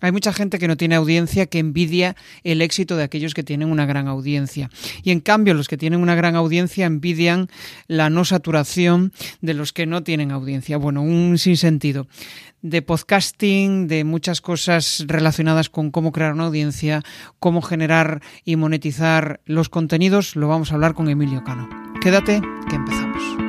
Hay mucha gente que no tiene audiencia que envidia el éxito de aquellos que tienen una gran audiencia. Y en cambio los que tienen una gran audiencia envidian la no saturación de los que no tienen audiencia. Bueno, un sinsentido de podcasting, de muchas cosas relacionadas con cómo crear una audiencia, cómo generar y monetizar los contenidos, lo vamos a hablar con Emilio Cano. Quédate, que empezamos.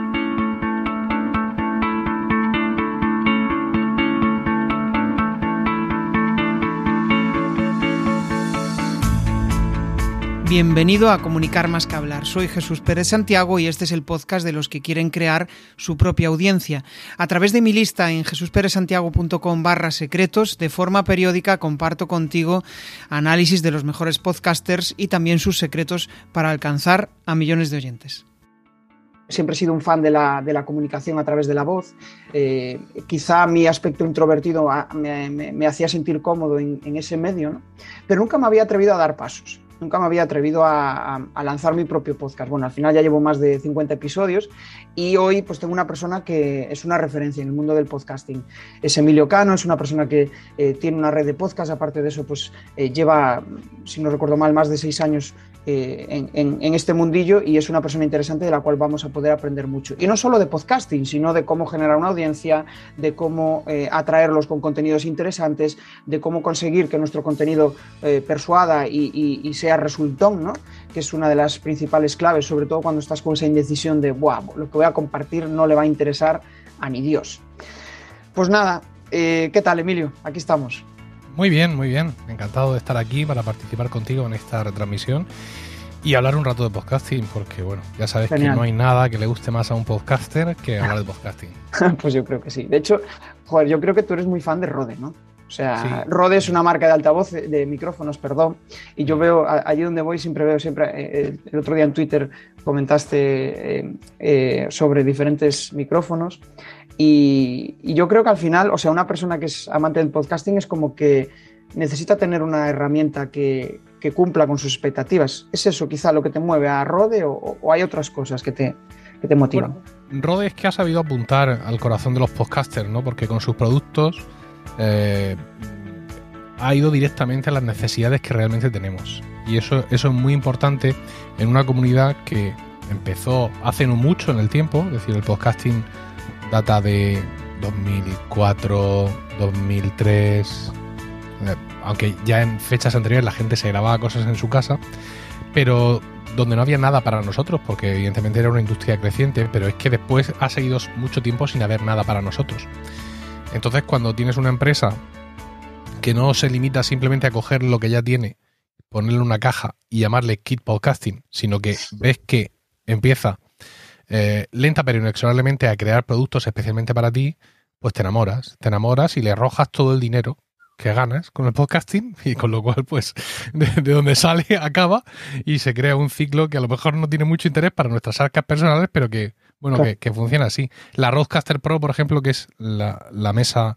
Bienvenido a Comunicar más que hablar. Soy Jesús Pérez Santiago y este es el podcast de los que quieren crear su propia audiencia. A través de mi lista en jesusperezsantiago.com barra secretos, de forma periódica comparto contigo análisis de los mejores podcasters y también sus secretos para alcanzar a millones de oyentes. Siempre he sido un fan de la, comunicación a través de la voz. Eh, quizá mi aspecto introvertido ah, me, hacía sentir cómodo en, ese medio, pero nunca me había atrevido a dar pasos nunca me había atrevido a, lanzar mi propio podcast. Bueno, al final ya llevo más de 50 episodios y hoy pues tengo una persona que es una referencia en el mundo del podcasting. Es Emilio Cano, es una persona que eh, tiene una red de podcast, aparte de eso pues eh, lleva, si no recuerdo mal, más de seis años eh, en, este mundillo y es una persona interesante de la cual vamos a poder aprender mucho. Y no solo de podcasting, sino de cómo generar una audiencia, de cómo eh, atraerlos con contenidos interesantes, de cómo conseguir que nuestro contenido eh, persuada y, sea resultón, ¿no? que es una de las principales claves, sobre todo cuando estás con esa indecisión de, wow, lo que voy a compartir no le va a interesar a ni Dios. Pues nada, ¿qué tal Emilio? Aquí estamos. Muy bien, muy bien. Encantado de estar aquí para participar contigo en esta retransmisión y hablar un rato de podcasting, porque bueno, ya sabes que no hay nada que le guste más a un podcaster que hablar de podcasting. pues yo creo que sí. De hecho, joder, yo creo que tú eres muy fan de Rode, ¿no? O sea, Rode es una marca de altavoz, de micrófonos, perdón, y yo veo, allí donde voy siempre veo, siempre, eh, el otro día en Twitter comentaste eh, eh, sobre diferentes micrófonos y, yo creo que al final, o sea, una persona que es amante del podcasting es como que necesita tener una herramienta que, cumpla con sus expectativas. ¿Es eso quizá lo que te mueve a Rode o, hay otras cosas que te, te motivan? Rode es que ha sabido apuntar al corazón de los podcasters, ¿no? Porque con sus productos eh, ha ido directamente a las necesidades que realmente tenemos. Y eso, eso es muy importante en una comunidad que empezó hace no mucho en el tiempo, es decir, el podcasting data de 2004, 2003, eh, aunque ya en fechas anteriores la gente se grababa cosas en su casa, pero donde no había nada para nosotros, porque evidentemente era una industria creciente, pero es que después ha seguido mucho tiempo sin haber nada para nosotros. Entonces cuando tienes una empresa que no se limita simplemente a coger lo que ya tiene, ponerle una caja y llamarle kit podcasting, sino que ves que empieza eh, lenta pero inexorablemente a crear productos especialmente para ti, pues te enamoras, te enamoras y le arrojas todo el dinero que ganas con el podcasting y con lo cual pues de, donde sale acaba y se crea un ciclo que a lo mejor no tiene mucho interés para nuestras arcas personales pero que bueno que, funciona así. La Rodecaster Pro por ejemplo que es la, mesa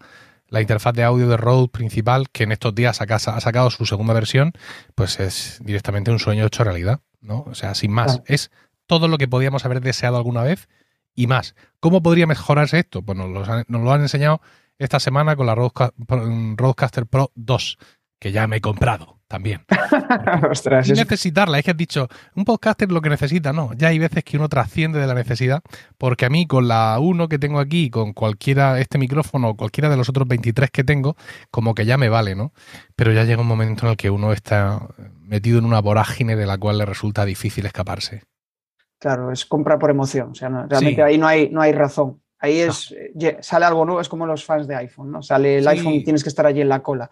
la interfaz de audio de Rode principal que en estos días ha, sacado su segunda versión pues es directamente un sueño hecho realidad no o sea sin más. Es todo lo que podíamos haber deseado alguna vez y más. ¿Cómo podría mejorarse esto? Pues nos lo han, enseñado esta semana con la Rodecaster Pro 2, que ya me he comprado también. Ostras, Sin necesitarla, es que has dicho, un podcaster lo que necesita, no. Ya hay veces que uno trasciende de la necesidad, porque a mí con la 1 que tengo aquí, con cualquiera, este micrófono o cualquiera de los otros 23 que tengo, como que ya me vale, ¿no? Pero ya llega un momento en el que uno está metido en una vorágine de la cual le resulta difícil escaparse. Claro, es compra por emoción. O sea, realmente ahí no hay, no hay razón. Ahí es, sale algo nuevo, es como los fans de iPhone, ¿no? Sale el iPhone y tienes que estar allí en la cola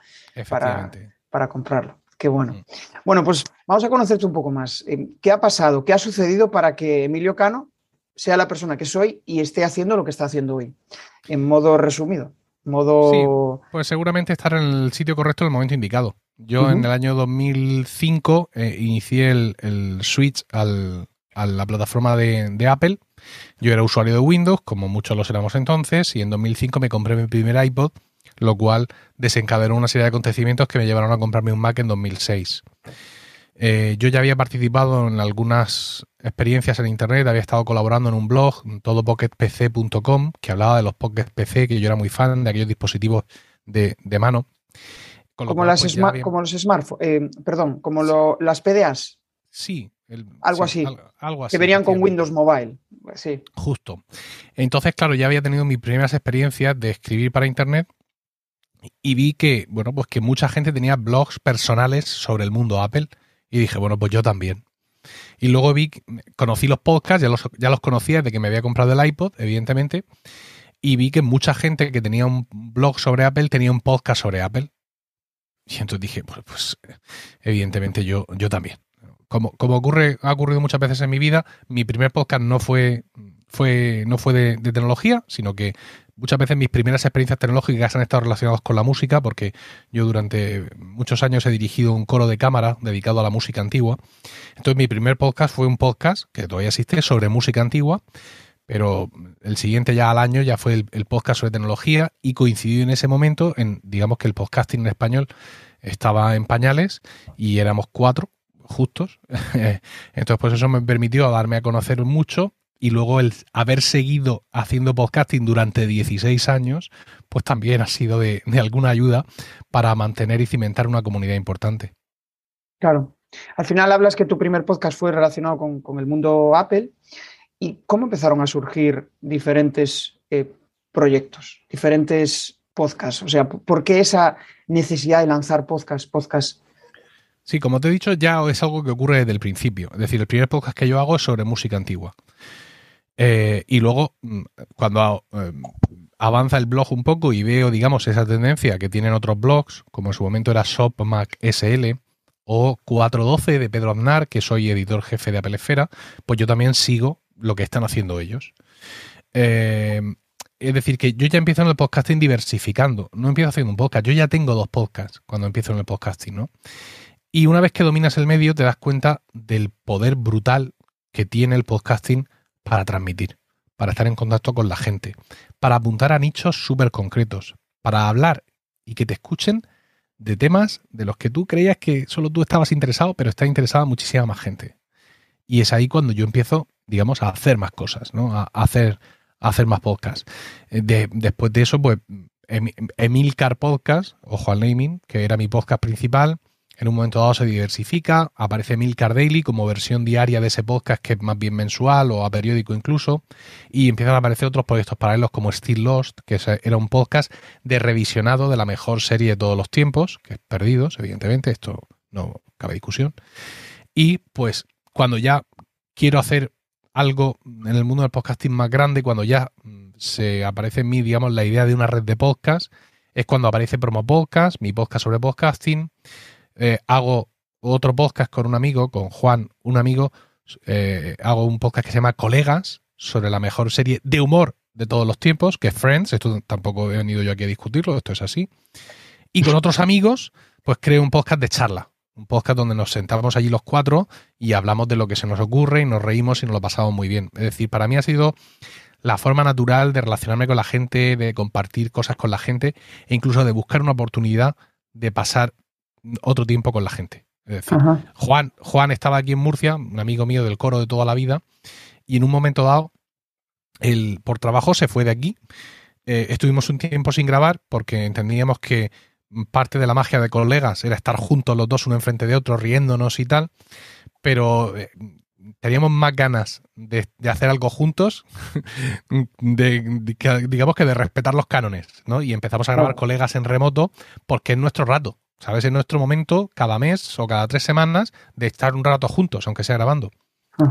para, para comprarlo. Qué bueno. Mm. Bueno, pues vamos a conocerte un poco más. Eh, ¿Qué ha pasado? ¿Qué ha sucedido para que Emilio Cano sea la persona que soy y esté haciendo lo que está haciendo hoy? En modo resumido. Modo... pues seguramente estar en el sitio correcto en el momento indicado. Yo en el año 2005 eh, inicié el switch al, a la plataforma de, Apple. Yo era usuario de Windows, como muchos lo éramos entonces, y en 2005 me compré mi primer iPod, lo cual desencadenó una serie de acontecimientos que me llevaron a comprarme un Mac en 2006. Eh, yo ya había participado en algunas experiencias en Internet, había estado colaborando en un blog, todopocketpc.com, que hablaba de los Pocket PC, que yo era muy fan de aquellos dispositivos de, de mano. como, las pues como los smartphones, eh, perdón, como las PDAs. Sí, algo, así, algo, así, Que venían con Windows Mobile. Sí. Justo. Entonces, claro, ya había tenido mis primeras experiencias de escribir para Internet y vi que, bueno, pues que mucha gente tenía blogs personales sobre el mundo Apple y dije, bueno, pues yo también. Y luego vi, conocí los podcasts, ya los, ya los conocía desde que me había comprado el iPod, evidentemente, y vi que mucha gente que tenía un blog sobre Apple tenía un podcast sobre Apple. Y entonces dije, pues, pues evidentemente yo, yo también. Como, como ocurre, ha ocurrido muchas veces en mi vida, mi primer podcast no fue, fue, no fue de, tecnología, sino que muchas veces mis primeras experiencias tecnológicas han estado relacionadas con la música, porque yo durante muchos años he dirigido un coro de cámara dedicado a la música antigua. Entonces mi primer podcast fue un podcast, que todavía existe, sobre música antigua, pero el siguiente ya al año ya fue el, podcast sobre tecnología y coincidió en ese momento en, digamos que el podcasting en español estaba en pañales y éramos cuatro justos. Entonces, pues eso me permitió darme a conocer mucho y luego el haber seguido haciendo podcasting durante 16 años, pues también ha sido de, alguna ayuda para mantener y cimentar una comunidad importante. Claro. Al final hablas que tu primer podcast fue relacionado con, el mundo Apple. ¿Y cómo empezaron a surgir diferentes eh, proyectos, diferentes podcasts? O sea, ¿por qué esa necesidad de lanzar podcasts, podcasts Sí, como te he dicho, ya es algo que ocurre desde el principio. Es decir, el primer podcast que yo hago es sobre música antigua. Eh, y luego, mm, cuando eh, avanza el blog un poco y veo, digamos, esa tendencia que tienen otros blogs, como en su momento era ShopMac SL o 412 de Pedro Aznar, que soy editor jefe de Apple Esfera, pues yo también sigo lo que están haciendo ellos. Eh, es decir, que yo ya empiezo en el podcasting diversificando. No empiezo haciendo un podcast. Yo ya tengo dos podcasts cuando empiezo en el podcasting, ¿no? Y una vez que dominas el medio, te das cuenta del poder brutal que tiene el podcasting para transmitir, para estar en contacto con la gente, para apuntar a nichos súper concretos, para hablar y que te escuchen de temas de los que tú creías que solo tú estabas interesado, pero está interesada muchísima más gente. Y es ahí cuando yo empiezo, digamos, a hacer más cosas, ¿no? A, hacer, hacer más podcasts. Eh, después de eso, pues, Emilcar Podcast, ojo al naming, que era mi podcast principal, en un momento dado se diversifica, aparece Milcar Daily como versión diaria de ese podcast que es más bien mensual o a periódico incluso, y empiezan a aparecer otros proyectos paralelos como Still Lost, que era un podcast de revisionado de la mejor serie de todos los tiempos, que es Perdidos, evidentemente, esto no cabe discusión. Y pues cuando ya quiero hacer algo en el mundo del podcasting más grande, cuando ya mm, se aparece en mí, digamos, la idea de una red de podcast, es cuando aparece Promo Podcast, mi podcast sobre podcasting, eh, hago otro podcast con un amigo, con Juan, un amigo, eh, hago un podcast que se llama Colegas, sobre la mejor serie de humor de todos los tiempos, que es Friends, esto tampoco he venido yo aquí a discutirlo, esto es así. Y con otros amigos, pues creo un podcast de charla, un podcast donde nos sentamos allí los cuatro y hablamos de lo que se nos ocurre y nos reímos y nos lo pasamos muy bien. Es decir, para mí ha sido la forma natural de relacionarme con la gente, de compartir cosas con la gente e incluso de buscar una oportunidad de pasar otro tiempo con la gente. Es decir, Juan, Juan estaba aquí en Murcia, un amigo mío del coro de toda la vida, y en un momento dado, él por trabajo se fue de aquí. Eh, estuvimos un tiempo sin grabar porque entendíamos que parte de la magia de colegas era estar juntos los dos, uno enfrente de otro, riéndonos y tal, pero eh, teníamos más ganas de, hacer algo juntos, de, digamos que de respetar los cánones, ¿no? Y empezamos a grabar colegas en remoto porque es nuestro rato. ¿Sabes? En nuestro momento, cada mes o cada tres semanas, de estar un rato juntos, aunque sea grabando.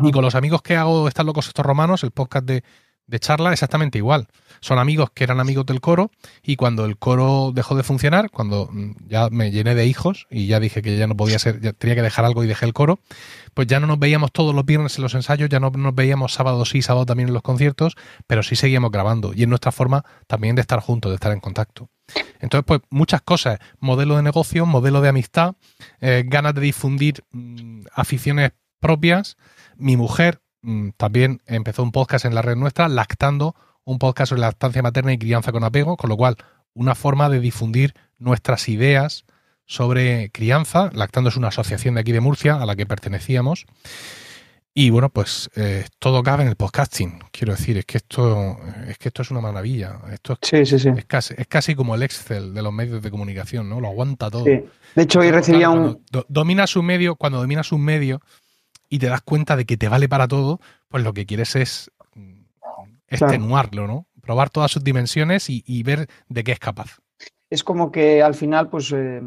Y con los amigos que hago Están locos estos romanos, el podcast de, de charla, exactamente igual. Son amigos que eran amigos del coro y cuando el coro dejó de funcionar, cuando mm, ya me llené de hijos y ya dije que ya no podía ser, ya tenía que dejar algo y dejé el coro, pues ya no nos veíamos todos los viernes en los ensayos, ya no nos veíamos sábado sí, sábado también en los conciertos, pero sí seguíamos grabando y es nuestra forma también de estar juntos, de estar en contacto. Entonces, pues muchas cosas, modelo de negocio, modelo de amistad, eh, ganas de difundir mm, aficiones propias. Mi mujer también empezó un podcast en la red nuestra, lactando un podcast sobre lactancia materna y crianza con apego, con lo cual una forma de difundir nuestras ideas sobre crianza. Lactando es una asociación de aquí de Murcia a la que pertenecíamos. Y bueno, pues eh, todo cabe en el podcasting. Quiero decir, es que esto es que esto es una maravilla. Esto es, Es, casi, es casi como el Excel de los medios de comunicación, ¿no? Lo aguanta todo. De hecho, hoy recibía un. dominas un medio, cuando dominas un medio y te das cuenta de que te vale para todo, pues lo que quieres es mm, extenuarlo, ¿no? Probar todas sus dimensiones y, ver de qué es capaz. Es como que al final, pues eh,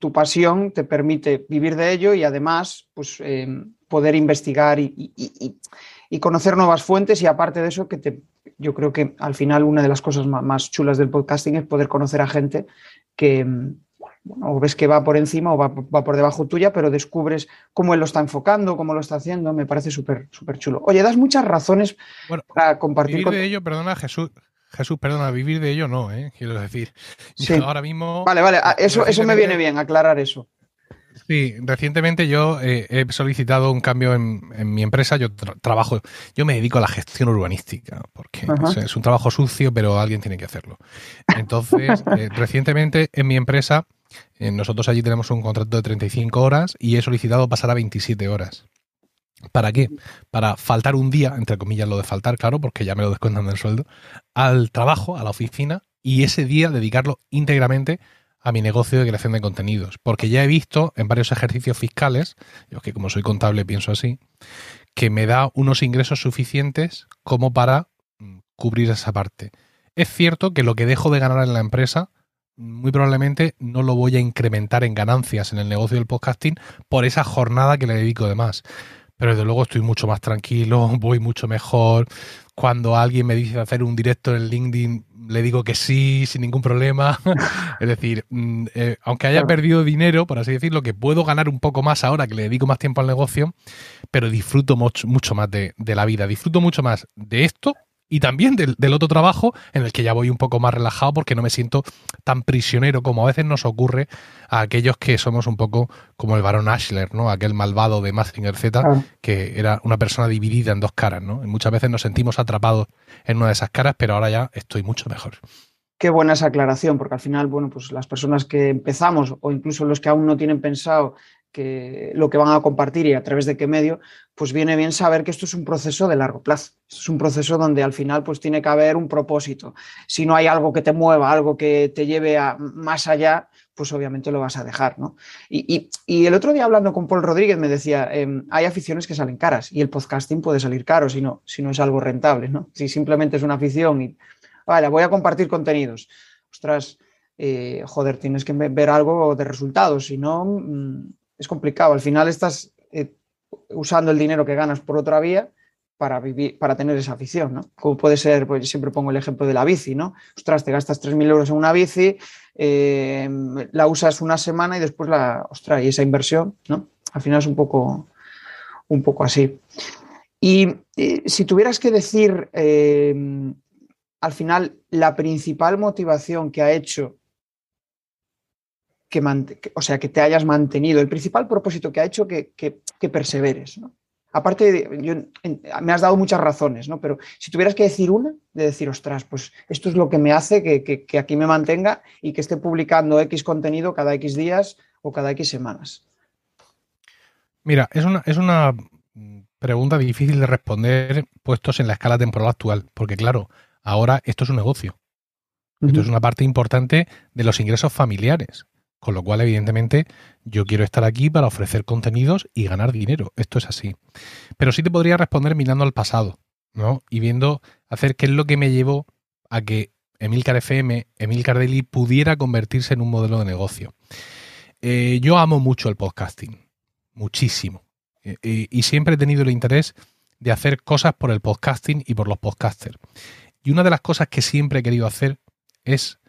tu pasión te permite vivir de ello y además, pues eh, poder investigar y, conocer nuevas fuentes y aparte de eso, que te, yo creo que al final una de las cosas más, chulas del podcasting es poder conocer a gente que o ves que va por encima o va, por debajo tuya, pero descubres cómo él lo está enfocando, cómo lo está haciendo, me parece súper súper chulo. Oye, das muchas razones para compartir. Vivir de ello, perdona Jesús, Jesús, perdona, vivir de ello no, ¿eh? quiero decir. Ahora mismo. Vale, vale, ah, eso, eso me viene bien, aclarar eso. Sí, recientemente yo eh, he solicitado un cambio en, mi empresa. Yo trabajo, yo me dedico a la gestión urbanística, porque es un trabajo sucio, pero alguien tiene que hacerlo. Entonces, eh, recientemente en mi empresa, eh, nosotros allí tenemos un contrato de 35 horas y he solicitado pasar a 27 horas. ¿Para qué? Para faltar un día, entre comillas lo de faltar, claro, porque ya me lo descuentan del sueldo, al trabajo, a la oficina, y ese día dedicarlo íntegramente a mi negocio de creación de contenidos. Porque ya he visto en varios ejercicios fiscales, yo que como soy contable pienso así, que me da unos ingresos suficientes como para mm, cubrir esa parte. Es cierto que lo que dejo de ganar en la empresa, muy probablemente no lo voy a incrementar en ganancias en el negocio del podcasting por esa jornada que le dedico de más. Pero desde luego estoy mucho más tranquilo, voy mucho mejor. Cuando alguien me dice hacer un directo en LinkedIn, le digo que sí, sin ningún problema. es decir, mm, eh, aunque haya perdido dinero, por así decirlo, que puedo ganar un poco más ahora que le dedico más tiempo al negocio, pero disfruto mucho, mucho más de, de la vida. Disfruto mucho más de esto y también del, otro trabajo en el que ya voy un poco más relajado porque no me siento tan prisionero como a veces nos ocurre a aquellos que somos un poco como el varón Ashler, ¿no? Aquel malvado de Mazinger Z, que era una persona dividida en dos caras, ¿no? Y muchas veces nos sentimos atrapados en una de esas caras, pero ahora ya estoy mucho mejor. Qué buena esa aclaración, porque al final, bueno, pues las personas que empezamos o incluso los que aún no tienen pensado que lo que van a compartir y a través de qué medio, pues viene bien saber que esto es un proceso de largo plazo. Es un proceso donde al final pues tiene que haber un propósito. Si no hay algo que te mueva, algo que te lleve a más allá, pues obviamente lo vas a dejar. ¿no? Y, el otro día hablando con Paul Rodríguez me decía, em, hay aficiones que salen caras y el podcasting puede salir caro si no, si no es algo rentable. ¿no? Si simplemente es una afición y, vale, voy a compartir contenidos. Ostras, eh, joder, tienes que ver algo de resultados, si no... Mm, es complicado. Al final estás eh, usando el dinero que ganas por otra vía para vivir, para tener esa afición, ¿no? Como puede ser, pues siempre pongo el ejemplo de la bici, ¿no? Ostras, te gastas 3.000 euros en una bici, eh, la usas una semana y después la, ostras, y esa inversión, ¿no? Al final es un poco, un poco así. Y eh, si tuvieras que decir, al final, la principal motivación que ha hecho que, o sea, que te hayas mantenido, el principal propósito que ha hecho que, que, perseveres. ¿no? Aparte, me has dado muchas razones, ¿no? pero si tuvieras que decir una, de decir, ostras, pues esto es lo que me hace que, aquí me mantenga y que esté publicando X contenido cada X días o cada X semanas. Mira, es una, es una pregunta difícil de responder puestos en la escala temporal actual, porque claro, ahora esto es un negocio. Esto es una parte importante de los ingresos familiares. Con lo cual, evidentemente, yo quiero estar aquí para ofrecer contenidos y ganar dinero. Esto es así. Pero sí te podría responder mirando al pasado, ¿no? Y viendo hacer qué es lo que me llevó a que Emilcar FM, Emilcar Daily pudiera convertirse en un modelo de negocio. Eh, yo amo mucho el podcasting, muchísimo. Eh, eh, y siempre he tenido el interés de hacer cosas por el podcasting y por los podcasters. Y una de las cosas que siempre he querido hacer es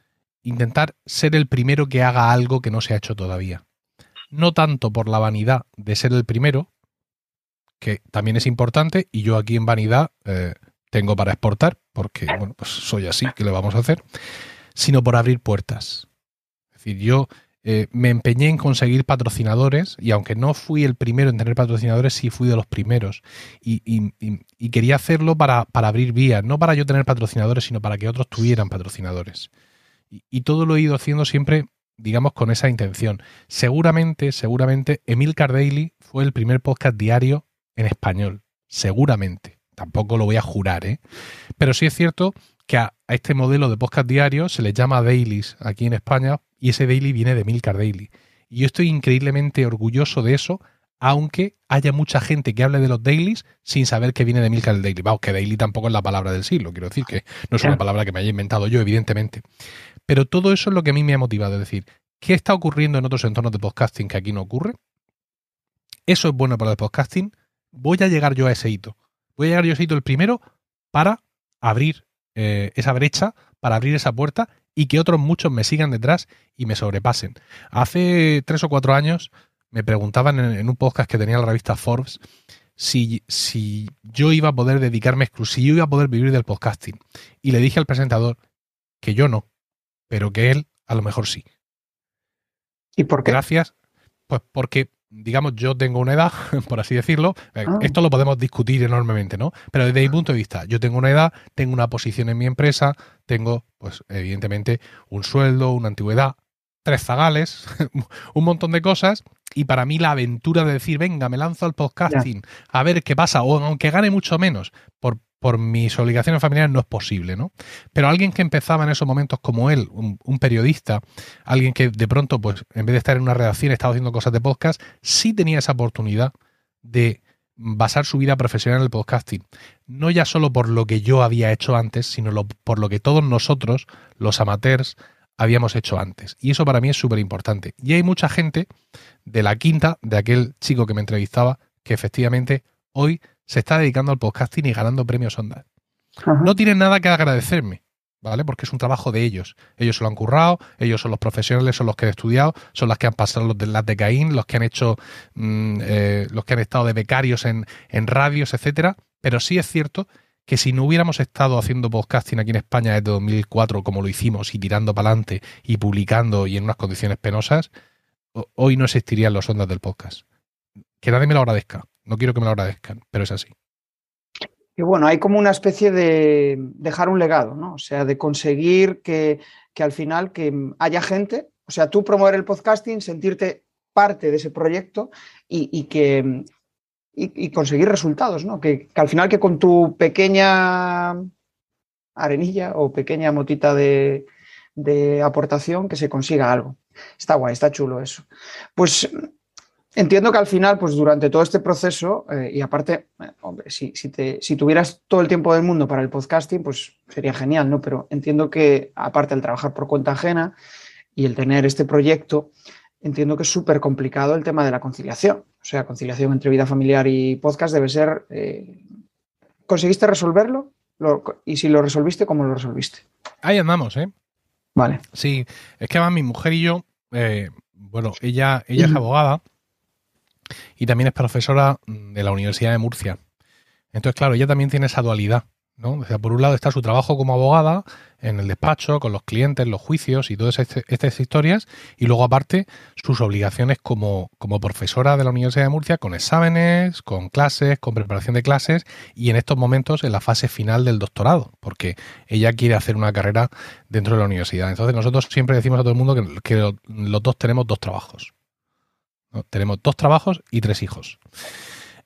intentar ser el primero que haga algo que no se ha hecho todavía. No tanto por la vanidad de ser el primero, que también es importante, y yo aquí en vanidad eh, tengo para exportar, porque bueno, pues soy así, ¿qué le vamos a hacer? Sino por abrir puertas. Es decir, yo eh, me empeñé en conseguir patrocinadores y aunque no fui el primero en tener patrocinadores, sí fui de los primeros. Y, y quería hacerlo para, para, abrir vías, no para yo tener patrocinadores, sino para que otros tuvieran patrocinadores. Y, todo lo he ido haciendo siempre, digamos, con esa intención. Seguramente, seguramente, Emil Daily fue el primer podcast diario en español. seguramente. Tampoco lo voy a jurar, ¿eh? Pero sí es cierto que a, este modelo de podcast diario se le llama dailies aquí en España y ese daily viene de Milcar Daily. Y yo estoy increíblemente orgulloso de eso, aunque haya mucha gente que hable de los dailies sin saber que viene de Milcar Daily. Vamos, que daily tampoco es la palabra del siglo, quiero decir que no es una palabra que me haya inventado yo, evidentemente. Pero todo eso es lo que a mí me ha motivado, es decir, ¿qué está ocurriendo en otros entornos de podcasting que aquí no ocurre? Eso es bueno para el podcasting. Voy a llegar yo a ese hito. Voy a llegar yo a ese hito el primero para abrir eh, esa brecha, para abrir esa puerta y que otros muchos me sigan detrás y me sobrepasen. Hace tres o cuatro años me preguntaban en, un podcast que tenía la revista Forbes si, si yo iba a poder dedicarme exclusivamente, si yo iba a poder vivir del podcasting. Y le dije al presentador que yo no, pero que él a lo mejor sí. ¿Y por qué? Gracias. Pues porque digamos, yo tengo una edad, por así decirlo, eh, ah. esto lo podemos discutir enormemente, ¿no? Pero desde mi punto de vista, yo tengo una edad, tengo una posición en mi empresa, tengo, pues, evidentemente, un sueldo, una antigüedad, tres zagales, un montón de cosas, y para mí la aventura de decir, venga, me lanzo al podcasting, a ver qué pasa, o aunque gane mucho menos, por por mis obligaciones familiares no es posible, ¿no? Pero alguien que empezaba en esos momentos como él, un, periodista, alguien que de pronto, pues, en vez de estar en una redacción, estaba haciendo cosas de podcast, sí tenía esa oportunidad de basar su vida profesional en el podcasting. No ya solo por lo que yo había hecho antes, sino por lo que todos nosotros, los amateurs, habíamos hecho antes. Y eso para mí es súper importante. Y hay mucha gente de la quinta, de aquel chico que me entrevistaba, que efectivamente hoy se está dedicando al podcasting y ganando premios Ondas. No tienen nada que agradecerme, ¿vale? Porque es un trabajo de ellos. Ellos se lo han currado, ellos son los profesionales, son los que han estudiado, son los que han pasado los de las de Caín, los que han hecho, mm, eh, los que han estado de becarios en, en radios, etcétera. Pero sí es cierto que si no hubiéramos estado haciendo podcasting aquí en España desde 2004 como lo hicimos y tirando para adelante y publicando y en unas condiciones penosas, hoy no existirían los ondas del podcast. Que nadie me lo agradezca. No quiero que me lo agradezcan, pero es así. Y bueno, hay como una especie de dejar un legado, ¿no? O sea, de conseguir que, al final que haya gente, o sea, tú promover el podcasting, sentirte parte de ese proyecto y, que y, conseguir resultados, ¿no? Que, al final que con tu pequeña arenilla o pequeña motita de, de aportación que se consiga algo. Está guay, está chulo eso. Pues Entiendo que al final, pues durante todo este proceso, eh, y aparte, eh, hombre, si, te, si, tuvieras todo el tiempo del mundo para el podcasting, pues sería genial, ¿no? Pero entiendo que, aparte del trabajar por cuenta ajena y el tener este proyecto, entiendo que es súper complicado el tema de la conciliación. O sea, conciliación entre vida familiar y podcast debe ser... Eh, ¿Conseguiste resolverlo? y si lo resolviste, ¿cómo lo resolviste? Ahí andamos, ¿eh? Vale. Sí, es que además mi mujer y yo, bueno, ella, ella es abogada y también es profesora de la Universidad de Murcia. Entonces, claro, ella también tiene esa dualidad. ¿no? O sea, por un lado está su trabajo como abogada en el despacho, con los clientes, los juicios y todas estas historias, y luego aparte sus obligaciones como, como profesora de la Universidad de Murcia, con exámenes, con clases, con preparación de clases, y en estos momentos en la fase final del doctorado, porque ella quiere hacer una carrera dentro de la universidad. Entonces nosotros siempre decimos a todo el mundo que los dos tenemos dos trabajos. Tenemos dos trabajos y tres hijos.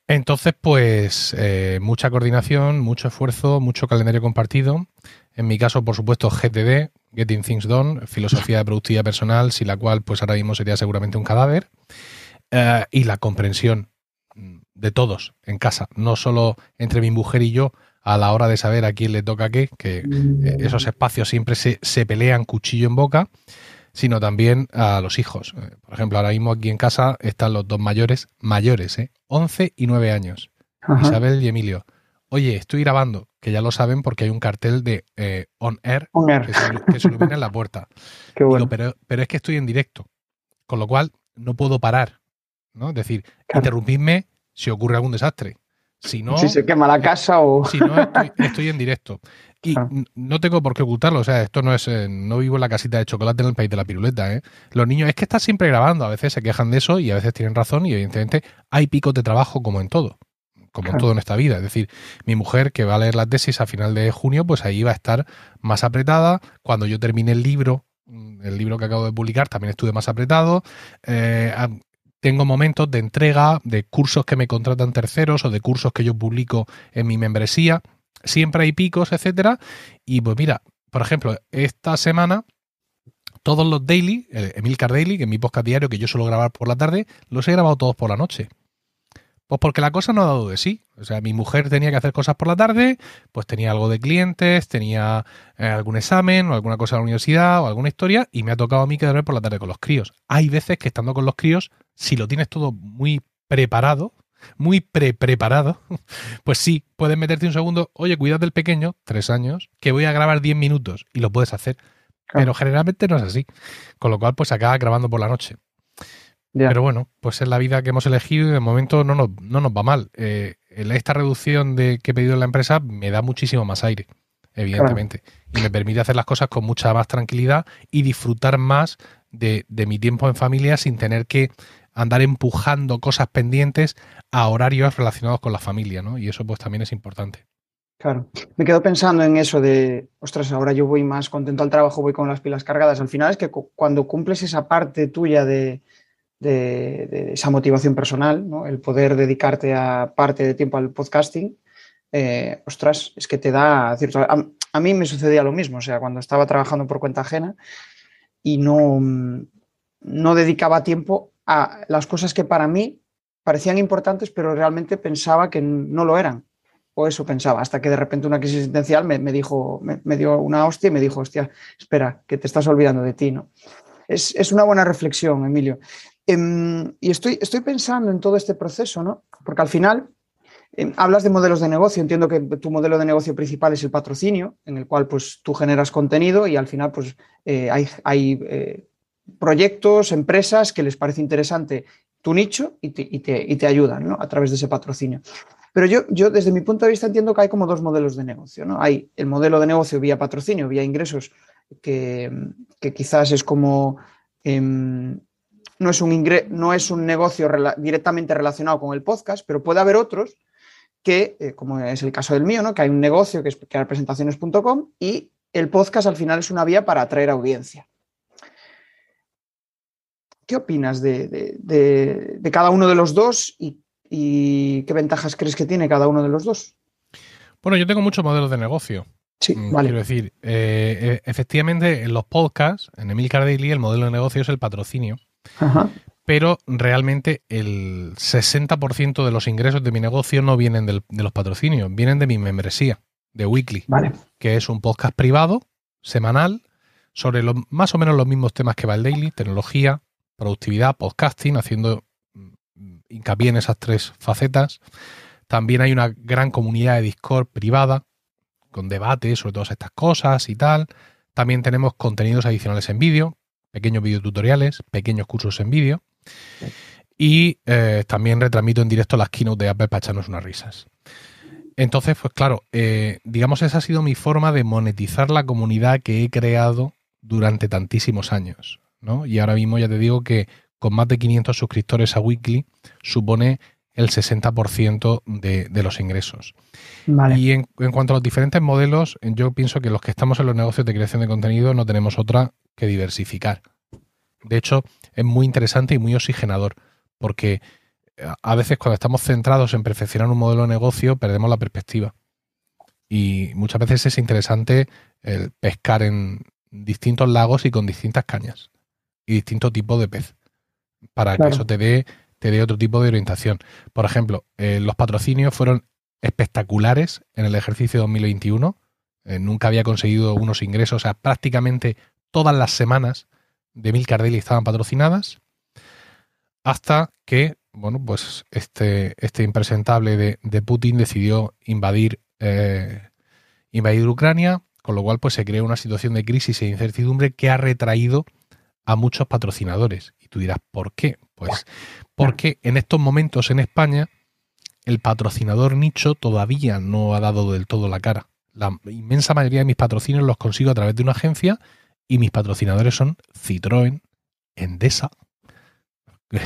Entonces, pues eh, mucha coordinación, mucho esfuerzo, mucho calendario compartido. En mi caso, por supuesto, GTD, Getting Things Done, filosofía de productividad personal, sin la cual pues ahora mismo sería seguramente un cadáver. Eh, y la comprensión de todos en casa, no solo entre mi mujer y yo a la hora de saber a quién le toca qué, que eh, esos espacios siempre se, se pelean cuchillo en boca, sino también a los hijos. Eh, por ejemplo, ahora mismo aquí en casa están los dos mayores, mayores, ¿eh? 11 y 9 años, Isabel y Emilio. Oye, estoy grabando, que ya lo saben porque hay un cartel de eh, On Air, Que, se, ilumina en la puerta. pero, pero es que estoy en directo, con lo cual no puedo parar. ¿no? Es decir, interrumpidme si ocurre algún desastre. Si no, si se quema la casa o. Si no, estoy en directo. Y no tengo por qué ocultarlo, o sea, esto no es, eh, no vivo en la casita de chocolate en el país de la piruleta, ¿eh? Los niños, es que estás siempre grabando, a veces se quejan de eso y a veces tienen razón y evidentemente hay picos de trabajo como en todo, como en todo en esta vida. Es decir, mi mujer que va a leer la tesis a final de junio, pues ahí va a estar más apretada. Cuando yo termine el libro, mm, el libro que acabo de publicar, también estuve más apretado. Eh, tengo momentos de entrega de cursos que me contratan terceros o de cursos que yo publico en mi membresía. Siempre hay picos, etcétera. Y pues mira, por ejemplo, esta semana todos los daily, el Emilcar Daily, que es mi podcast diario que yo suelo grabar por la tarde, los he grabado todos por la noche. Pues porque la cosa no ha dado de sí. O sea, mi mujer tenía que hacer cosas por la tarde, pues tenía algo de clientes, tenía eh, algún examen o alguna cosa de la universidad o alguna historia y me ha tocado a mí quedarme por la tarde con los críos. Hay veces que estando con los críos, si lo tienes todo muy preparado, muy pre-preparado, pues sí, puedes meterte un segundo, oye, cuidado del pequeño, tres años, que voy a grabar diez minutos y lo puedes hacer. Pero generalmente no es así. Con lo cual, pues acaba grabando por la noche. Pero bueno, pues es la vida que hemos elegido y de momento no nos, no nos va mal. Eh, esta reducción de que he pedido en la empresa me da muchísimo más aire, evidentemente. Y me permite hacer las cosas con mucha más tranquilidad y disfrutar más de, de mi tiempo en familia sin tener que andar empujando cosas pendientes a horarios relacionados con la familia, ¿no? Y eso pues también es importante. Claro, me quedo pensando en eso de, ostras, ahora yo voy más contento al trabajo, voy con las pilas cargadas. Al final es que cuando cumples esa parte tuya de, esa motivación personal, ¿no? el poder dedicarte a parte de tiempo al podcasting, eh, ostras, es que te da cierto... A, mí me sucedía lo mismo, o sea, cuando estaba trabajando por cuenta ajena y no, no dedicaba tiempo a las cosas que para mí parecían importantes, pero realmente pensaba que no lo eran o eso pensaba, hasta que de repente una crisis existencial me, dijo, me, dio una hostia y me dijo, hostia, espera, que te estás olvidando de ti, ¿no? Es, una buena reflexión, Emilio. Em, y estoy, estoy pensando en todo este proceso, ¿no? Porque al final em, hablas de modelos de negocio, entiendo que tu modelo de negocio principal es el patrocinio, en el cual pues tú generas contenido y al final pues eh, hay, hay eh, proyectos, empresas que les parece interesante tu nicho y te, y te, y te ayudan ¿no? a través de ese patrocinio. Pero yo, yo, desde mi punto de vista, entiendo que hay como dos modelos de negocio. ¿no? Hay el modelo de negocio vía patrocinio, vía ingresos, que, quizás es como. Em, no, es un no es un negocio directamente relacionado con el podcast, pero puede haber otros que, eh, como es el caso del mío, ¿no? que hay un negocio que es presentaciones.com y el podcast al final es una vía para atraer audiencia. ¿Qué opinas de, de cada uno de los dos y ¿Y qué ventajas crees que tiene cada uno de los dos? Bueno, yo tengo muchos modelos de negocio. Sí, mm, vale. Quiero decir, eh, eh, efectivamente, en los podcasts, en Emil Daily, el modelo de negocio es el patrocinio. Pero realmente el 60% de los ingresos de mi negocio no vienen de los patrocinios, vienen de mi membresía, de Weekly, vale. que es un podcast privado, semanal, sobre más o menos los mismos temas que va el Daily, tecnología, productividad, podcasting, haciendo hincapié en esas tres facetas. También hay una gran comunidad de Discord privada con debates sobre todas estas cosas y tal. También tenemos contenidos adicionales en vídeo, pequeños videotutoriales, pequeños cursos en vídeo. Y eh, también retransmito en directo las keynote de Apple para echarnos unas risas. Entonces, pues claro, eh, digamos esa ha sido mi forma de monetizar la comunidad que he creado durante tantísimos años. ¿No? Y ahora mismo ya te digo que con más de 500 suscriptores a Weekly, supone el 60% de, de, los ingresos. Y en, cuanto a los diferentes modelos, yo pienso que los que estamos en los negocios de creación de contenido no tenemos otra que diversificar. De hecho, es muy interesante y muy oxigenador, porque eh, a veces cuando estamos centrados en perfeccionar un modelo de negocio, perdemos la perspectiva. Y muchas veces es interesante el pescar en distintos lagos y con distintas cañas y distintos tipos de pez para que eso te dé, te dé otro tipo de orientación. Por ejemplo, eh, los patrocinios fueron espectaculares en el ejercicio 2021. Eh, nunca había conseguido unos ingresos, o sea, prácticamente todas las semanas de Mil Cardelli estaban patrocinadas, hasta que, bueno, pues este, este impresentable de, Putin decidió invadir, eh, invadir Ucrania, con lo cual pues se creó una situación de crisis e incertidumbre que ha retraído a muchos patrocinadores. Y tú dirás, ¿por qué? Pues porque en estos momentos en España el patrocinador nicho todavía no ha dado del todo la cara. La inmensa mayoría de mis patrocinios los consigo a través de una agencia y mis patrocinadores son Citroën, Endesa,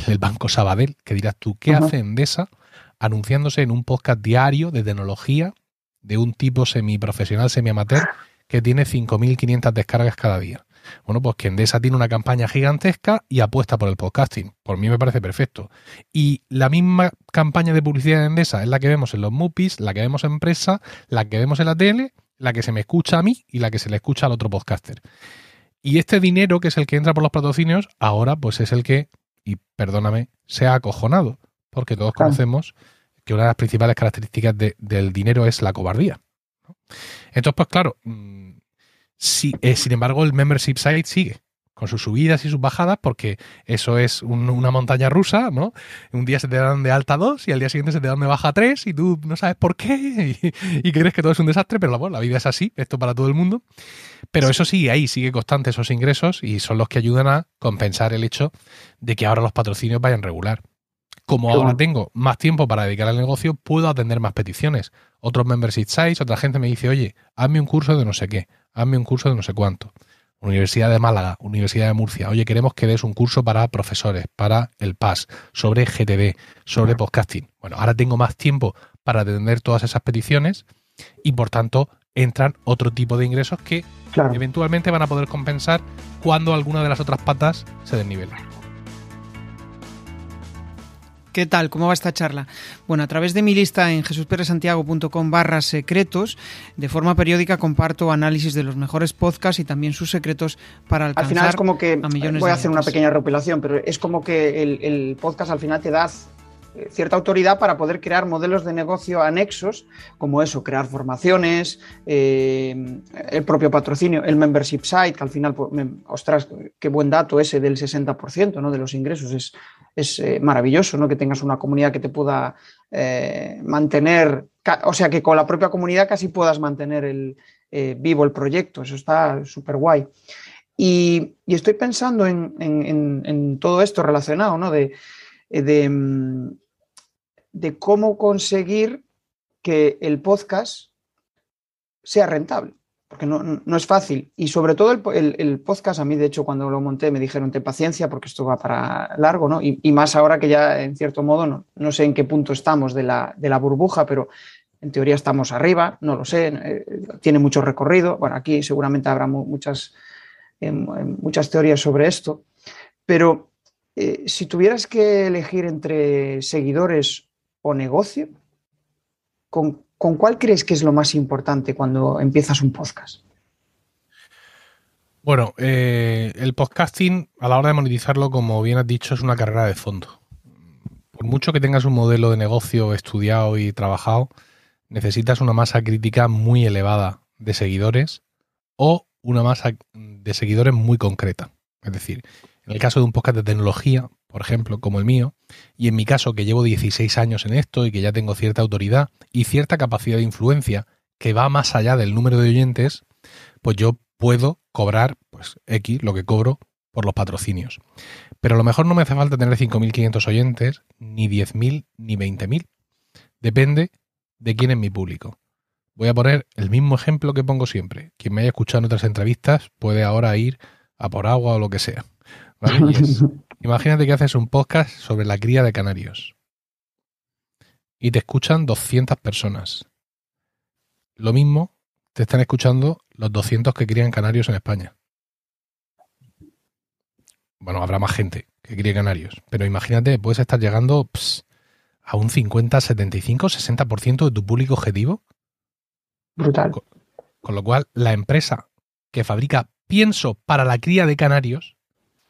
el Banco Sabadell, que dirás tú, ¿qué hace Endesa anunciándose en un podcast diario de tecnología de un tipo semiprofesional, semiamateur, que tiene 5.500 descargas cada día? Bueno, pues que Endesa tiene una campaña gigantesca y apuesta por el podcasting. Por mí me parece perfecto. Y la misma campaña de publicidad de Endesa es la que vemos en los MUPIs, la que vemos en empresa, la que vemos en la tele, la que se me escucha a mí y la que se le escucha al otro podcaster. Y este dinero, que es el que entra por los patrocinios, ahora pues es el que, y perdóname, se ha acojonado. Porque todos conocemos que una de las principales características del dinero es la cobardía. Entonces, pues claro, si, eh, sin embargo, el membership site sigue con sus subidas y sus bajadas, porque eso es una montaña rusa, ¿no? Un día se te dan de alta dos y al día siguiente se te dan de baja tres y tú no sabes por qué y, crees que todo es un desastre, pero bueno, la vida es así, esto para todo el mundo. Pero eso sí, ahí sigue constante esos ingresos y son los que ayudan a compensar el hecho de que ahora los patrocinios vayan regular. Como ahora tengo más tiempo para dedicar al negocio, puedo atender más peticiones. Otros membership sites, otra gente me dice, oye, hazme un curso de no sé qué, hazme un curso de no sé cuánto. Universidad de Málaga, Universidad de Murcia. Oye, queremos que des un curso para profesores, para el PAS, sobre GTD, sobre podcasting. Bueno, ahora tengo más tiempo para atender todas esas peticiones y por tanto entran otro tipo de ingresos que eventualmente van a poder compensar cuando alguna de las otras patas se desnivela. ¿Qué tal? ¿Cómo va esta charla? Bueno, a través de mi lista en jesusperesantiago.com barra secretos, de forma periódica comparto análisis de los mejores podcasts y también sus secretos para alcanzar Al final es como que, voy a hacer una pequeña recopilación, pero es como que el, podcast al final te da eh, cierta autoridad para poder crear modelos de negocio anexos, como eso, crear formaciones, eh, el propio patrocinio, el membership site, que al final, pues, ostras, qué buen dato ese del 60% ¿no? de los ingresos, es, es eh, maravilloso, ¿no? Que tengas una comunidad que te pueda eh, mantener, o sea, que con la propia comunidad casi puedas mantener el, eh, vivo el proyecto, eso está súper guay. Y, estoy pensando en, todo esto relacionado, ¿no? De, de, mm, de cómo conseguir que el podcast sea rentable porque no, es fácil. Y sobre todo el, podcast, a mí de hecho cuando lo monté me dijeron, ten paciencia porque esto va para largo, ¿no? Y, más ahora que ya en cierto modo, no, no sé en qué punto estamos de la, de la, burbuja, pero en teoría estamos arriba, no lo sé, eh, tiene mucho recorrido. Bueno, aquí seguramente habrá muchas, em, em, muchas teorías sobre esto, pero eh, si tuvieras que elegir entre seguidores o negocio, ¿con ¿con cuál crees que es lo más importante cuando empiezas un podcast? Bueno, eh, el podcasting, a la hora de monetizarlo, como bien has dicho, es una carrera de fondo. Por mucho que tengas un modelo de negocio estudiado y trabajado, necesitas una masa crítica muy elevada de seguidores o una masa de seguidores muy concreta. Es decir, en el caso de un podcast de tecnología, por ejemplo, como el mío, y en mi caso que llevo 16 años en esto y que ya tengo cierta autoridad y cierta capacidad de influencia que va más allá del número de oyentes, pues yo puedo cobrar pues X, lo que cobro por los patrocinios. Pero a lo mejor no me hace falta tener 5.500 oyentes, ni 10.000, ni 20.000. Depende de quién es mi público. Voy a poner el mismo ejemplo que pongo siempre. Quien me haya escuchado en otras entrevistas puede ahora ir a por agua o lo que sea. imagínate que haces un podcast sobre la cría de canarios y te escuchan 200 personas. Lo mismo te están escuchando los 200 que crían canarios en España. Bueno, habrá más gente que críe canarios, pero imagínate, puedes estar llegando a un 50, 75, 60% de tu público objetivo. Brutal. con lo cual, la empresa que fabrica pienso para la cría de canarios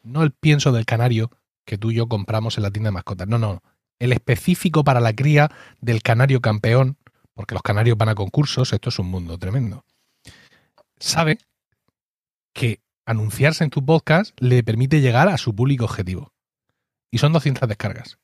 no el pienso del canario que tú y yo compramos en la tienda de mascotas. No, no. El específico para la cría del canario campeón, porque los canarios van a concursos, esto es un mundo tremendo. Sabe que anunciarse en tu podcast le permite llegar a su público objetivo. Y son 200 descargas.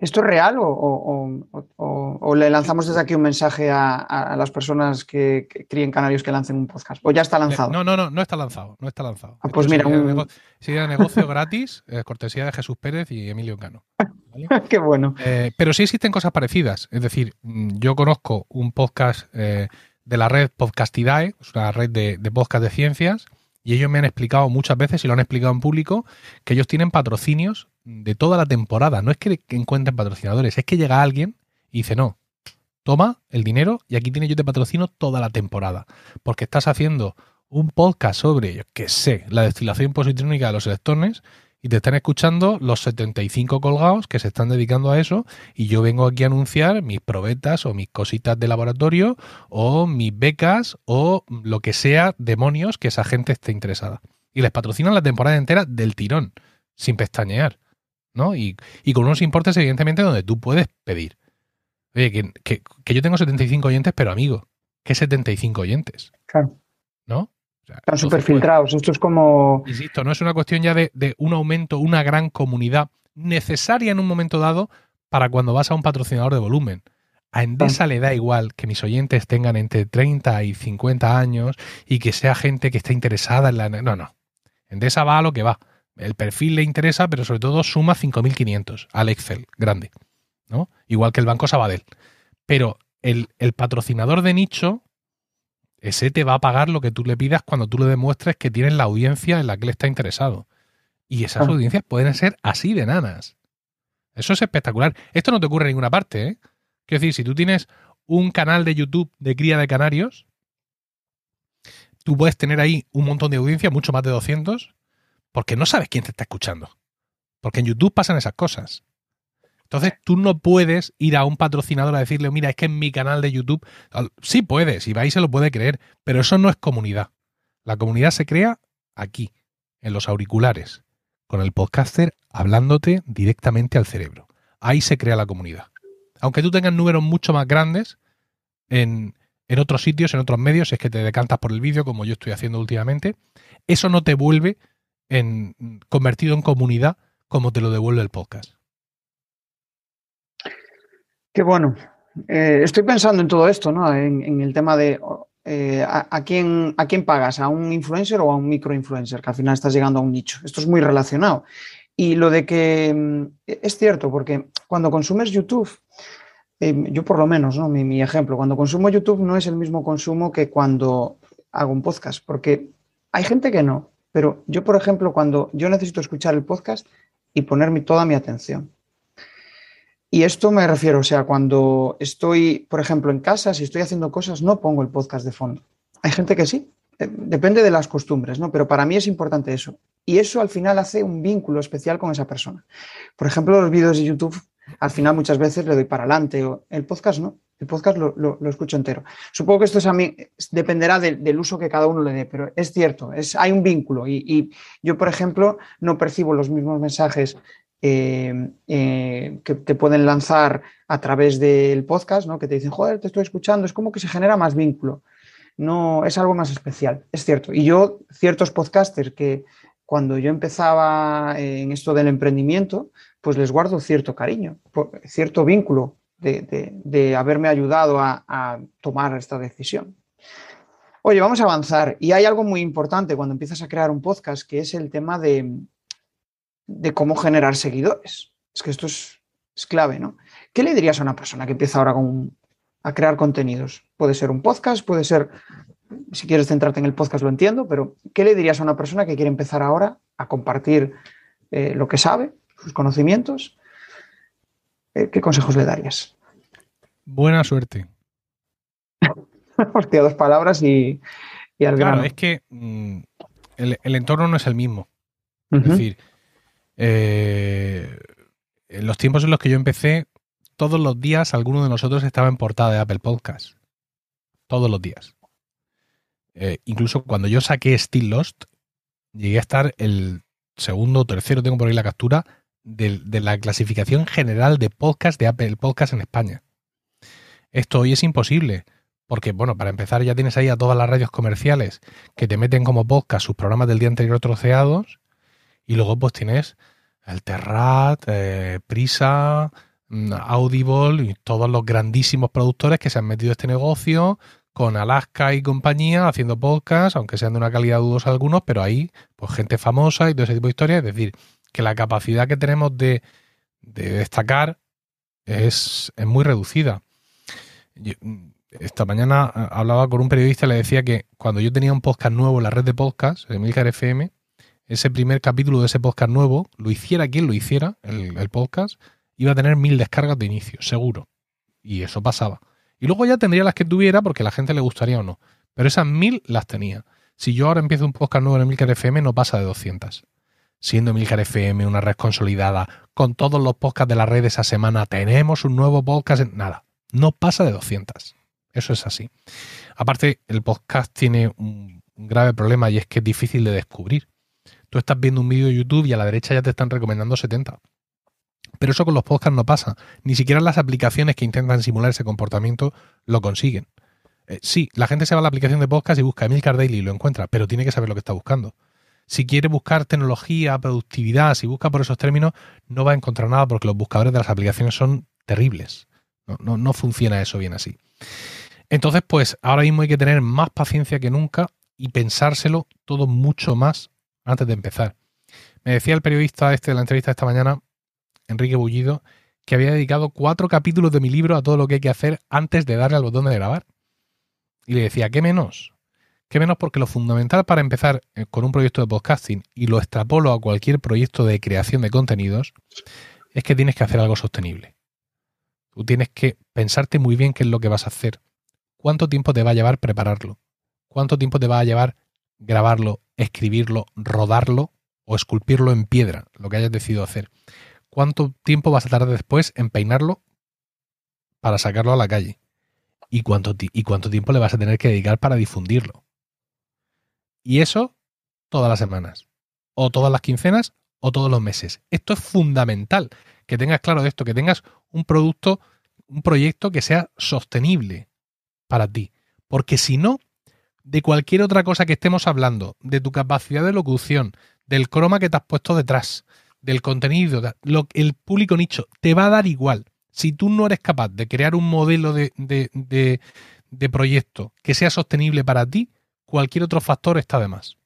¿Esto es real o, le lanzamos desde aquí un mensaje a, las personas que, críen canarios que lancen un podcast? ¿O ya está lanzado? No, no, no, no está lanzado, no está lanzado. Ah, pues mira, un... sería negocio gratis, eh, cortesía de Jesús Pérez y Emilio Cano. Qué bueno. Eh, pero sí existen cosas parecidas. Es decir, mm, yo conozco un podcast eh, de la red Podcastidae, es una red de, de podcast de ciencias, y ellos me han explicado muchas veces, y lo han explicado en público, que ellos tienen patrocinios de toda la temporada. No es que encuentren patrocinadores, es que llega alguien y dice, no, toma el dinero y aquí tienes yo te patrocino toda la temporada. Porque estás haciendo un podcast sobre, yo qué sé, la destilación positrónica de los electrones y te están escuchando los 75 colgados que se están dedicando a eso y yo vengo aquí a anunciar mis probetas o mis cositas de laboratorio o mis becas o lo que sea demonios que esa gente esté interesada. Y les patrocinan la temporada entera del tirón, sin pestañear, ¿no? Y, con unos importes evidentemente donde tú puedes pedir. Oye, que, que yo tengo 75 oyentes, pero amigo, ¿qué 75 oyentes? Claro. ¿No? Están súper filtrados. Esto es como. Insisto, no es una cuestión ya de, un aumento, una gran comunidad necesaria en un momento dado para cuando vas a un patrocinador de volumen. A Endesa le da igual que mis oyentes tengan entre 30 y 50 años y que sea gente que esté interesada en la. No, no. Endesa va a lo que va. El perfil le interesa, pero sobre todo suma 5.500 al Excel grande. ¿no? Igual que el Banco Sabadell. Pero el, el patrocinador de nicho ese te va a pagar lo que tú le pidas cuando tú le demuestres que tienes la audiencia en la que él está interesado. Y esas ah. audiencias pueden ser así de nanas. Eso es espectacular. Esto no te ocurre en ninguna parte, ¿eh? Quiero decir, si tú tienes un canal de YouTube de cría de canarios, tú puedes tener ahí un montón de audiencia, mucho más de 200, porque no sabes quién te está escuchando. Porque en YouTube pasan esas cosas. Entonces tú no puedes ir a un patrocinador a decirle, mira, es que en mi canal de YouTube, sí puedes, y vais se lo puede creer, pero eso no es comunidad. La comunidad se crea aquí, en los auriculares, con el podcaster hablándote directamente al cerebro. Ahí se crea la comunidad. Aunque tú tengas números mucho más grandes en, en otros sitios, en otros medios, si es que te decantas por el vídeo, como yo estoy haciendo últimamente, eso no te vuelve en, convertido en comunidad como te lo devuelve el podcast. Qué bueno. Eh, estoy pensando en todo esto, ¿no? En, el tema de eh, a, quién, a quién pagas, a un influencer o a un microinfluencer, que al final estás llegando a un nicho. Esto es muy relacionado. Y lo de que mm, es cierto, porque cuando consumes YouTube, eh, yo por lo menos, ¿no? Mi, mi, ejemplo, cuando consumo YouTube no es el mismo consumo que cuando hago un podcast, porque hay gente que no, pero yo, por ejemplo, cuando yo necesito escuchar el podcast y poner toda mi atención. Y esto me refiero, o sea, cuando estoy, por ejemplo, en casa, si estoy haciendo cosas, no pongo el podcast de fondo. Hay gente que sí, eh, depende de las costumbres, ¿no? Pero para mí es importante eso. Y eso al final hace un vínculo especial con esa persona. Por ejemplo, los vídeos de YouTube, al final muchas veces le doy para adelante, o el podcast no, el podcast lo, escucho entero. Supongo que esto es a mí, dependerá del uso que cada uno le dé, pero es cierto, es, hay un vínculo. Y, yo, por ejemplo, no percibo los mismos mensajes eh, eh, que te pueden lanzar a través del podcast, ¿no? que te dicen, joder, te estoy escuchando, es como que se genera más vínculo. No, es algo más especial, es cierto. Y yo, ciertos podcasters que cuando yo empezaba en esto del emprendimiento, pues les guardo cierto cariño, cierto vínculo de, haberme ayudado a tomar esta decisión. Oye, vamos a avanzar. Y hay algo muy importante cuando empiezas a crear un podcast, que es el tema de, de cómo generar seguidores. Es que esto es, clave, ¿no? ¿Qué le dirías a una persona que empieza ahora con, a crear contenidos? Puede ser un podcast, puede ser, si quieres centrarte en el podcast lo entiendo, pero ¿qué le dirías a una persona que quiere empezar ahora a compartir eh, lo que sabe, sus conocimientos? Eh, ¿Qué consejos le darías? Buena suerte. Hostia, dos palabras y, y al claro, es que mm, el, entorno no es el mismo. Es decir, eh, en los tiempos en los que yo empecé, todos los días alguno de nosotros estaba en portada de Apple Podcast. Todos los días. Eh, incluso cuando yo saqué Still Lost, llegué a estar el segundo o tercero, tengo por ahí la captura, de, la clasificación general de podcast de Apple Podcast en España. Esto hoy es imposible, porque, bueno, para empezar ya tienes ahí a todas las radios comerciales que te meten como podcast sus programas del día anterior troceados y luego pues tienes el Terrat, eh, Prisa, mm, Audible y todos los grandísimos productores que se han metido a este negocio con Alaska y compañía haciendo podcasts, aunque sean de una calidad dudosa algunos, pero ahí pues gente famosa y todo ese tipo de historias. Es decir, que la capacidad que tenemos de, destacar es, es, muy reducida. Mm, esta mañana eh, hablaba con un periodista y le decía que cuando yo tenía un podcast nuevo en la red de podcasts, Emilcar FM, ese primer capítulo de ese podcast nuevo, lo hiciera quien lo hiciera, el, podcast, iba a tener mil descargas de inicio, seguro. Y eso pasaba. Y luego ya tendría las que tuviera porque a la gente le gustaría o no. Pero esas mil las tenía. Si yo ahora empiezo un podcast nuevo en Emilcar FM, no pasa de 200. Siendo Emilcar FM una red consolidada, con todos los podcasts de la red esa semana, tenemos un nuevo podcast. En... Nada, no pasa de 200. Eso es así. Aparte, el podcast tiene un grave problema y es que es difícil de descubrir. Tú estás viendo un vídeo de YouTube y a la derecha ya te están recomendando 70. Pero eso con los podcasts no pasa. Ni siquiera las aplicaciones que intentan simular ese comportamiento lo consiguen. Eh, sí, la gente se va a la aplicación de podcast y busca Emilcar Daily y lo encuentra, pero tiene que saber lo que está buscando. Si quiere buscar tecnología, productividad, si busca por esos términos, no va a encontrar nada porque los buscadores de las aplicaciones son terribles. No, no funciona eso bien así. Entonces, pues ahora mismo hay que tener más paciencia que nunca y pensárselo todo mucho más antes de empezar. Me decía el periodista este de la entrevista de esta mañana, Enrique Bullido, que había dedicado cuatro capítulos de mi libro a todo lo que hay que hacer antes de darle al botón de grabar. Y le decía, ¿qué menos? ¿Qué menos? Porque lo fundamental para empezar eh, con un proyecto de podcasting y lo extrapolo a cualquier proyecto de creación de contenidos es que tienes que hacer algo sostenible. Tú tienes que pensarte muy bien qué es lo que vas a hacer ¿Cuánto tiempo te va a llevar prepararlo? ¿Cuánto tiempo te va a llevar grabarlo, escribirlo, rodarlo o esculpirlo en piedra, lo que hayas decidido hacer? ¿Cuánto tiempo vas a tardar después en peinarlo para sacarlo a la calle? ¿Y cuánto, ¿Y cuánto tiempo le vas a tener que dedicar para difundirlo? Y eso todas las semanas, o todas las quincenas, o todos los meses. Esto es fundamental, que tengas claro de esto, que tengas un producto, un proyecto que sea sostenible, para ti. Porque si no, de cualquier otra cosa que estemos hablando, de tu capacidad de locución, del croma que te has puesto detrás, del contenido, lo, el público nicho, te va a dar igual. Si tú no eres capaz de crear un modelo de, de, proyecto que sea sostenible para ti, cualquier otro factor está de más.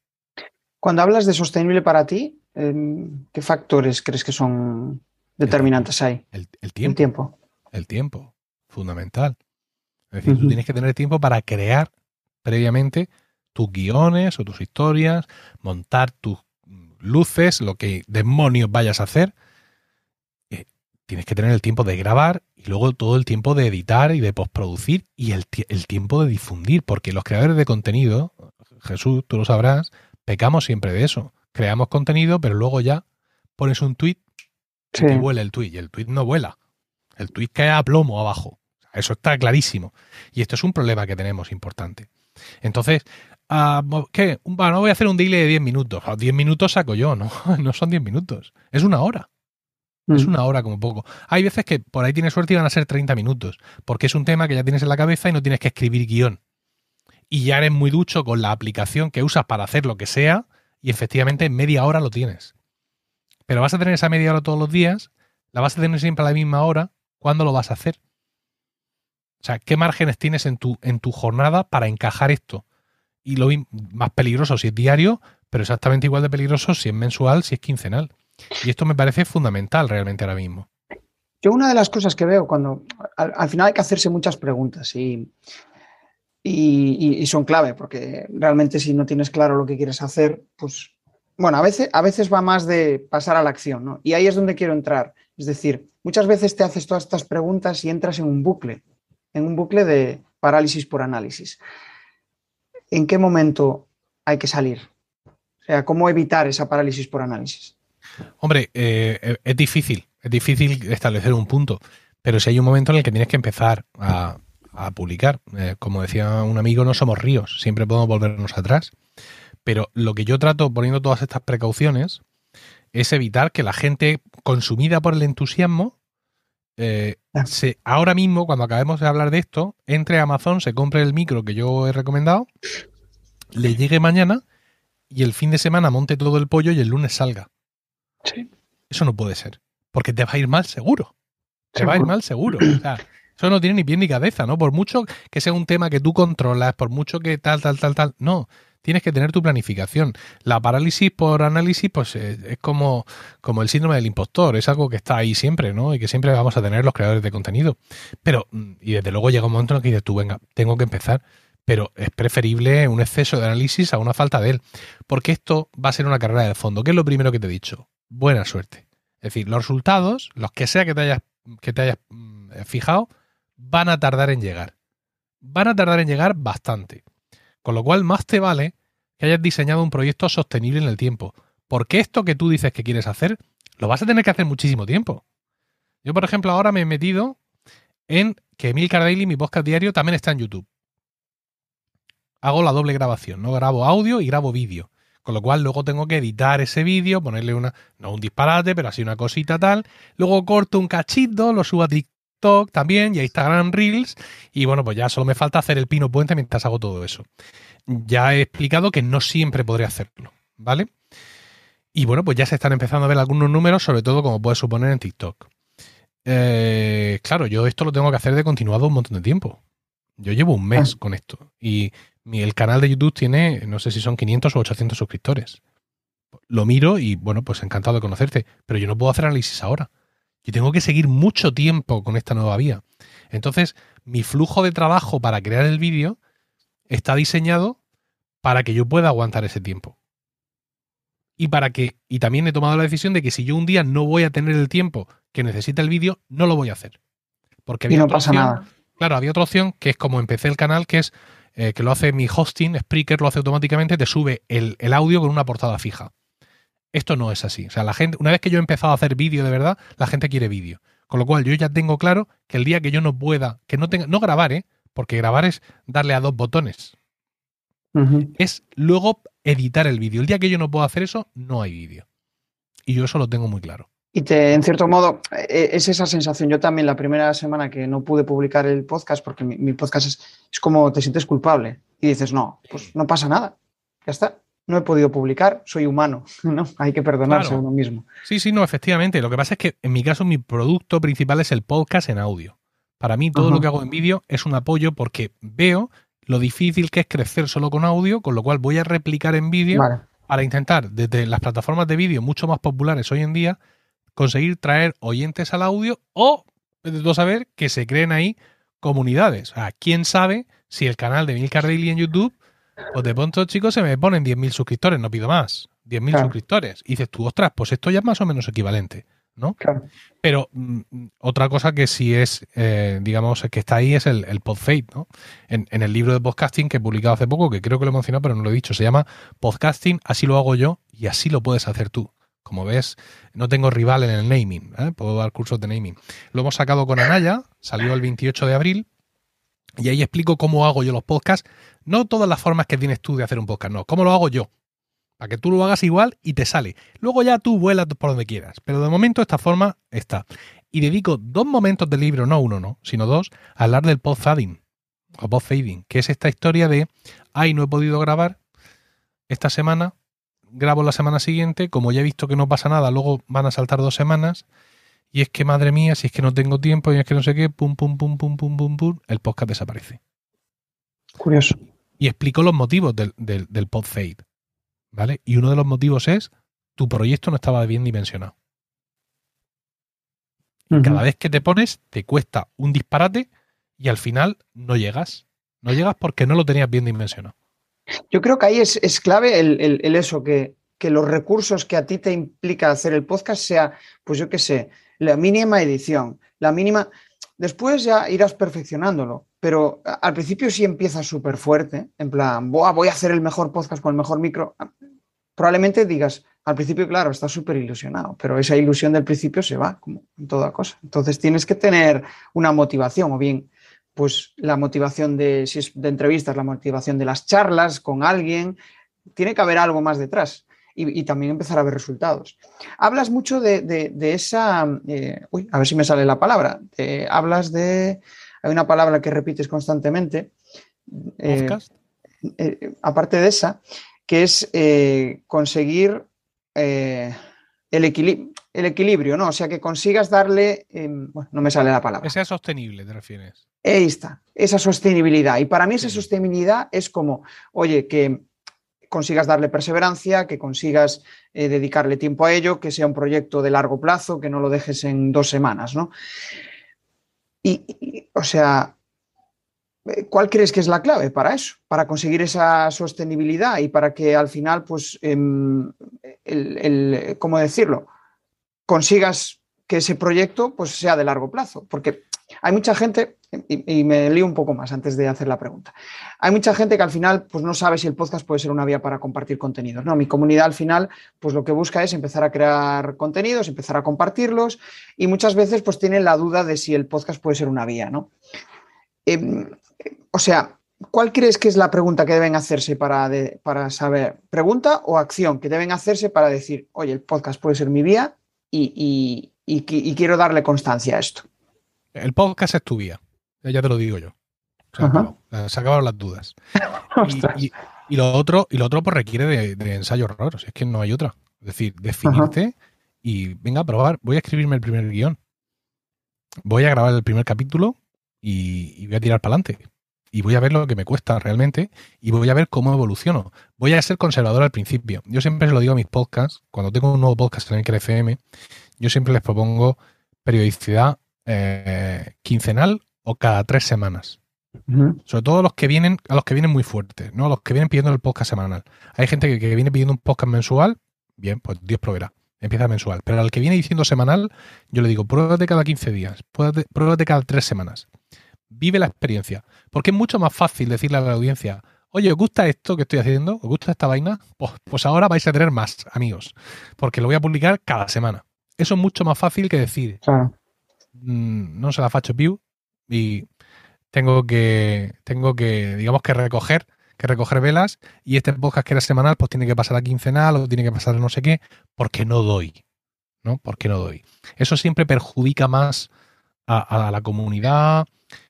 Cuando hablas de sostenible para ti, em, ¿qué factores crees que son determinantes ahí? El, tiempo. El tiempo. El tiempo, fundamental. Es decir, tú tienes que tener tiempo para crear previamente tus guiones o tus historias, montar tus luces, lo que demonios vayas a hacer. Eh, tienes que tener el tiempo de grabar y luego todo el tiempo de editar y de postproducir y el, tiempo de difundir, porque los creadores de contenido, Jesús, tú lo sabrás, pecamos siempre de eso. Creamos contenido, pero luego ya pones un tweet y vuela el tweet. Y el tweet no vuela. El tweet cae a plomo abajo. Eso está clarísimo. Y esto es un problema que tenemos importante. Entonces, ah, ¿qué? no voy a hacer un daily de 10 minutos. 10 minutos saco yo, no, no son 10 minutos. Es una hora. Es mm. una hora como poco. Hay veces que por ahí tienes suerte y van a ser 30 minutos, porque es un tema que ya tienes en la cabeza y no tienes que escribir guion. Y ya eres muy ducho con la aplicación que usas para hacer lo que sea y efectivamente en media hora lo tienes. Pero vas a tener esa media hora todos los días, la vas a tener siempre a la misma hora, ¿cuándo lo vas a hacer? O sea, ¿qué márgenes tienes en tu, en tu jornada para encajar esto? Y lo más peligroso si es diario, pero exactamente igual de peligroso si es mensual, si es quincenal. Y esto me parece fundamental realmente ahora mismo. Yo una de las cosas que veo cuando al, final hay que hacerse muchas preguntas y, y, son clave, porque realmente si no tienes claro lo que quieres hacer, pues bueno, a veces, a veces va más de pasar a la acción, ¿no? Y ahí es donde quiero entrar. Es decir, muchas veces te haces todas estas preguntas y entras en un bucle en un bucle de parálisis por análisis. ¿En qué momento hay que salir? O sea, ¿cómo evitar esa parálisis por análisis? Hombre, eh, es difícil, es difícil establecer un punto, pero si hay un momento en el que tienes que empezar a, publicar, eh, como decía un amigo, no somos ríos, siempre podemos volvernos atrás, pero lo que yo trato poniendo todas estas precauciones es evitar que la gente consumida por el entusiasmo eh, ahora mismo, cuando acabemos de hablar de esto, entre a Amazon, se compre el micro que yo he recomendado, le llegue mañana y el fin de semana monte todo el pollo y el lunes salga. Eso no puede ser. Porque te va a ir mal seguro. Te va a ir mal seguro. eso no tiene ni pie ni cabeza, ¿no? Por mucho que sea un tema que tú controlas, por mucho que tal, tal, tal, tal. No tienes que tener tu planificación. La parálisis por análisis, pues eh, es como, como el síndrome del impostor, es algo que está ahí siempre, ¿no? Y que siempre vamos a tener los creadores de contenido. Pero, mm, y desde luego llega un momento en el que dices tú, venga, tengo que empezar. Pero es preferible un exceso de análisis a una falta de él. Porque esto va a ser una carrera de fondo. ¿Qué es lo primero que te he dicho? Buena suerte. Es decir, los resultados, los que sea que te hayas, que te hayas mm, fijado, van a tardar en llegar. Van a tardar en llegar bastante. Con lo cual, más te vale que hayas diseñado un proyecto sostenible en el tiempo. Porque esto que tú dices que quieres hacer, lo vas a tener que hacer muchísimo tiempo. Yo, por ejemplo, ahora me he metido en que Emil Daily, mi podcast diario, también está en YouTube. Hago la doble grabación, ¿no? Grabo audio y grabo vídeo. Con lo cual luego tengo que editar ese vídeo, ponerle una, no un disparate, pero así una cosita tal. Luego corto un cachito, lo subo a TikTok también y a Instagram Reels. Y bueno, pues ya solo me falta hacer el pino puente mientras hago todo eso. Ya he explicado que no siempre podré hacerlo, ¿vale? Y bueno, pues ya se están empezando a ver algunos números, sobre todo como puedes suponer en TikTok. Eh, claro, yo esto lo tengo que hacer de continuado un montón de tiempo. Yo llevo un mes ah. con esto. Y el canal de YouTube tiene, no sé si son 500 o 800 suscriptores. Lo miro y, bueno, pues encantado de conocerte, pero yo no puedo hacer análisis ahora. Yo tengo que seguir mucho tiempo con esta nueva vía. Entonces, mi flujo de trabajo para crear el vídeo está diseñado para que yo pueda aguantar ese tiempo. Y para que, y también he tomado la decisión de que si yo un día no voy a tener el tiempo que necesita el vídeo, no lo voy a hacer. Porque había y no pasa nada. Claro, había otra opción que es como empecé el canal, que es eh, que lo hace mi hosting, Spreaker lo hace automáticamente, te sube el, audio con una portada fija. Esto no es así. O sea, la gente, una vez que yo he empezado a hacer vídeo de verdad, la gente quiere vídeo. Con lo cual yo ya tengo claro que el día que yo no pueda, que no tenga, no grabar, ¿eh? Porque grabar es darle a dos botones. Es luego editar el vídeo. El día que yo no puedo hacer eso, no hay vídeo. Y yo eso lo tengo muy claro. Y te, en cierto modo, e, es esa sensación. Yo también la primera semana que no pude publicar el podcast, porque mi, podcast es, es, como te sientes culpable y dices, no, pues no pasa nada, ya está. No he podido publicar, soy humano, ¿no? Hay que perdonarse a uno mismo. Sí, sí, no, efectivamente. Lo que pasa es que en mi caso mi producto principal es el podcast en audio. Para mí todo lo que hago en vídeo es un apoyo porque veo lo difícil que es crecer solo con audio, con lo cual voy a replicar en vídeo para intentar desde las plataformas de vídeo mucho más populares hoy en día conseguir traer oyentes al audio o, de saber, que se creen ahí comunidades. O sea, quién sabe si el canal de Milcar Daily en YouTube, pues de pronto, chicos, se me ponen 10.000 suscriptores, no pido más. 10.000 suscriptores. Y dices tú, ostras, pues esto ya es más o menos equivalente. ¿No? Claro. Pero mm, otra cosa que sí es, eh, digamos, que está ahí es el, el PodFate, ¿no? En, en, el libro de podcasting que he publicado hace poco, que creo que lo he mencionado, pero no lo he dicho, se llama Podcasting, así lo hago yo y así lo puedes hacer tú. Como ves, no tengo rival en el naming, ¿eh? puedo dar cursos de naming. Lo hemos sacado con Anaya, salió el 28 de abril, y ahí explico cómo hago yo los podcasts. No todas las formas que tienes tú de hacer un podcast, no, cómo lo hago yo. Para que tú lo hagas igual y te sale. Luego ya tú vuelas por donde quieras. Pero de momento esta forma está. Y dedico dos momentos del libro, no uno, no, sino dos, a hablar del podfading o podfading, que es esta historia de, ay, no he podido grabar esta semana grabo la semana siguiente, como ya he visto que no pasa nada, luego van a saltar dos semanas. Y es que, madre mía, si es que no tengo tiempo y es que no sé qué, pum, pum, pum, pum, pum, pum, pum, el podcast desaparece. Curioso. Y explico los motivos del, del, del pod fade. ¿Vale? Y uno de los motivos es tu proyecto no estaba bien dimensionado. Cada vez que te pones, te cuesta un disparate y al final no llegas. No llegas porque no lo tenías bien dimensionado. Yo creo que ahí es, clave el, eso, que, los recursos que a ti te implica hacer el podcast sea, pues yo qué sé, la mínima edición, la mínima... Después ya irás perfeccionándolo, pero al principio sí empiezas súper fuerte, en plan, voy a hacer el mejor podcast con el mejor micro. Probablemente digas, al principio, claro, estás súper ilusionado, pero esa ilusión del principio se va, como en toda cosa. Entonces tienes que tener una motivación, o bien pues la motivación de, si es de entrevistas, la motivación de las charlas con alguien, tiene que haber algo más detrás y, también empezar a ver resultados. Hablas mucho de, esa, eh, uy, a ver si me sale la palabra, hablas de, hay una palabra que repites constantemente, eh, eh, aparte de esa, que es conseguir el equilibrio el equilibrio, ¿no? O sea, que consigas darle, em, bueno, no me sale la palabra. Que sea sostenible, te refieres. Ahí está, esa sostenibilidad. Y para mí esa sostenibilidad es como, oye, que consigas darle perseverancia, que consigas eh, dedicarle tiempo a ello, que sea un proyecto de largo plazo, que no lo dejes en dos semanas, ¿no? Y, o sea, ¿cuál crees que es la clave para eso? Para conseguir esa sostenibilidad y para que al final, pues, em, el, ¿cómo decirlo? consigas que ese proyecto pues, sea de largo plazo. Porque hay mucha gente, y, me lío un poco más antes de hacer la pregunta. Hay mucha gente que al final pues no sabe si el podcast puede ser una vía para compartir contenidos. No, mi comunidad al final pues lo que busca es empezar a crear contenidos, empezar a compartirlos y muchas veces pues tienen la duda de si el podcast puede ser una vía, ¿no? Em, o sea, ¿cuál crees que es la pregunta que deben hacerse para, para saber? ¿Pregunta o acción que deben hacerse para decir, oye, el podcast puede ser mi vía y quiero darle constancia a esto? El podcast es tu vía ya te lo digo yo. Se, acabaron las dudas. y, lo otro, y lo otro pues requiere de, ensayo raros, es que no hay otra. Es decir, definirte y venga a probar. Voy a escribirme el primer guion. Voy a grabar el primer capítulo y, voy a tirar para adelante. Y voy a ver lo que me cuesta realmente y voy a ver cómo evoluciono. Voy a ser conservador al principio. Yo siempre se lo digo a mis podcasts, cuando tengo un nuevo podcast en el FM, yo siempre les propongo periodicidad eh, quincenal o cada tres semanas. Sobre todo los que vienen, a los que vienen muy fuertes, ¿no? A los que vienen pidiendo el podcast semanal. Hay gente que, viene pidiendo un podcast mensual, bien, pues Dios proveerá. Empieza mensual. Pero al que viene diciendo semanal, yo le digo, pruébate cada 15 días, pruébate, cada tres semanas. Vive la experiencia. Porque es mucho más fácil decirle a la audiencia, oye, ¿os gusta esto que estoy haciendo? ¿Os gusta esta vaina? Pues, pues ahora vais a tener más amigos. Porque lo voy a publicar cada semana. Eso es mucho más fácil que decir, mm, no se la facho piu, y tengo que, tengo que, digamos que recoger, que recoger velas y este podcast que era semanal pues tiene que pasar a quincenal o tiene que pasar a no sé qué, porque no doy, ¿no? Porque no doy. Eso siempre perjudica más a, la comunidad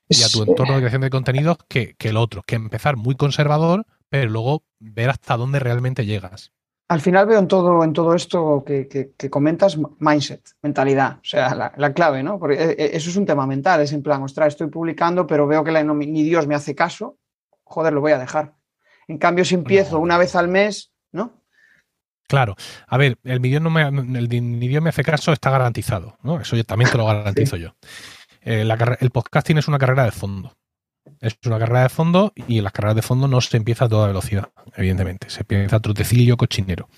y a tu entorno de creación de contenidos que, que el otro, que empezar muy conservador, pero luego ver hasta dónde realmente llegas al final veo en todo, en todo esto que, comentas mindset, mentalidad, o sea, la, clave, ¿no? Porque eh, eh, eso es un tema mental, es en plan, ostras, estoy publicando, pero veo que la, ni Dios me hace caso, joder, lo voy a dejar. En cambio, si empiezo una vez al mes, ¿no? Claro. A ver, el ni Dios, no me, el, Dios me hace caso está garantizado, ¿no? Eso yo también te lo garantizo yo. Eh, el podcasting es una carrera de fondo. Es una carrera de fondo y en las carreras de fondo no se empieza a toda velocidad, evidentemente. Se empieza a trotecillo cochinero.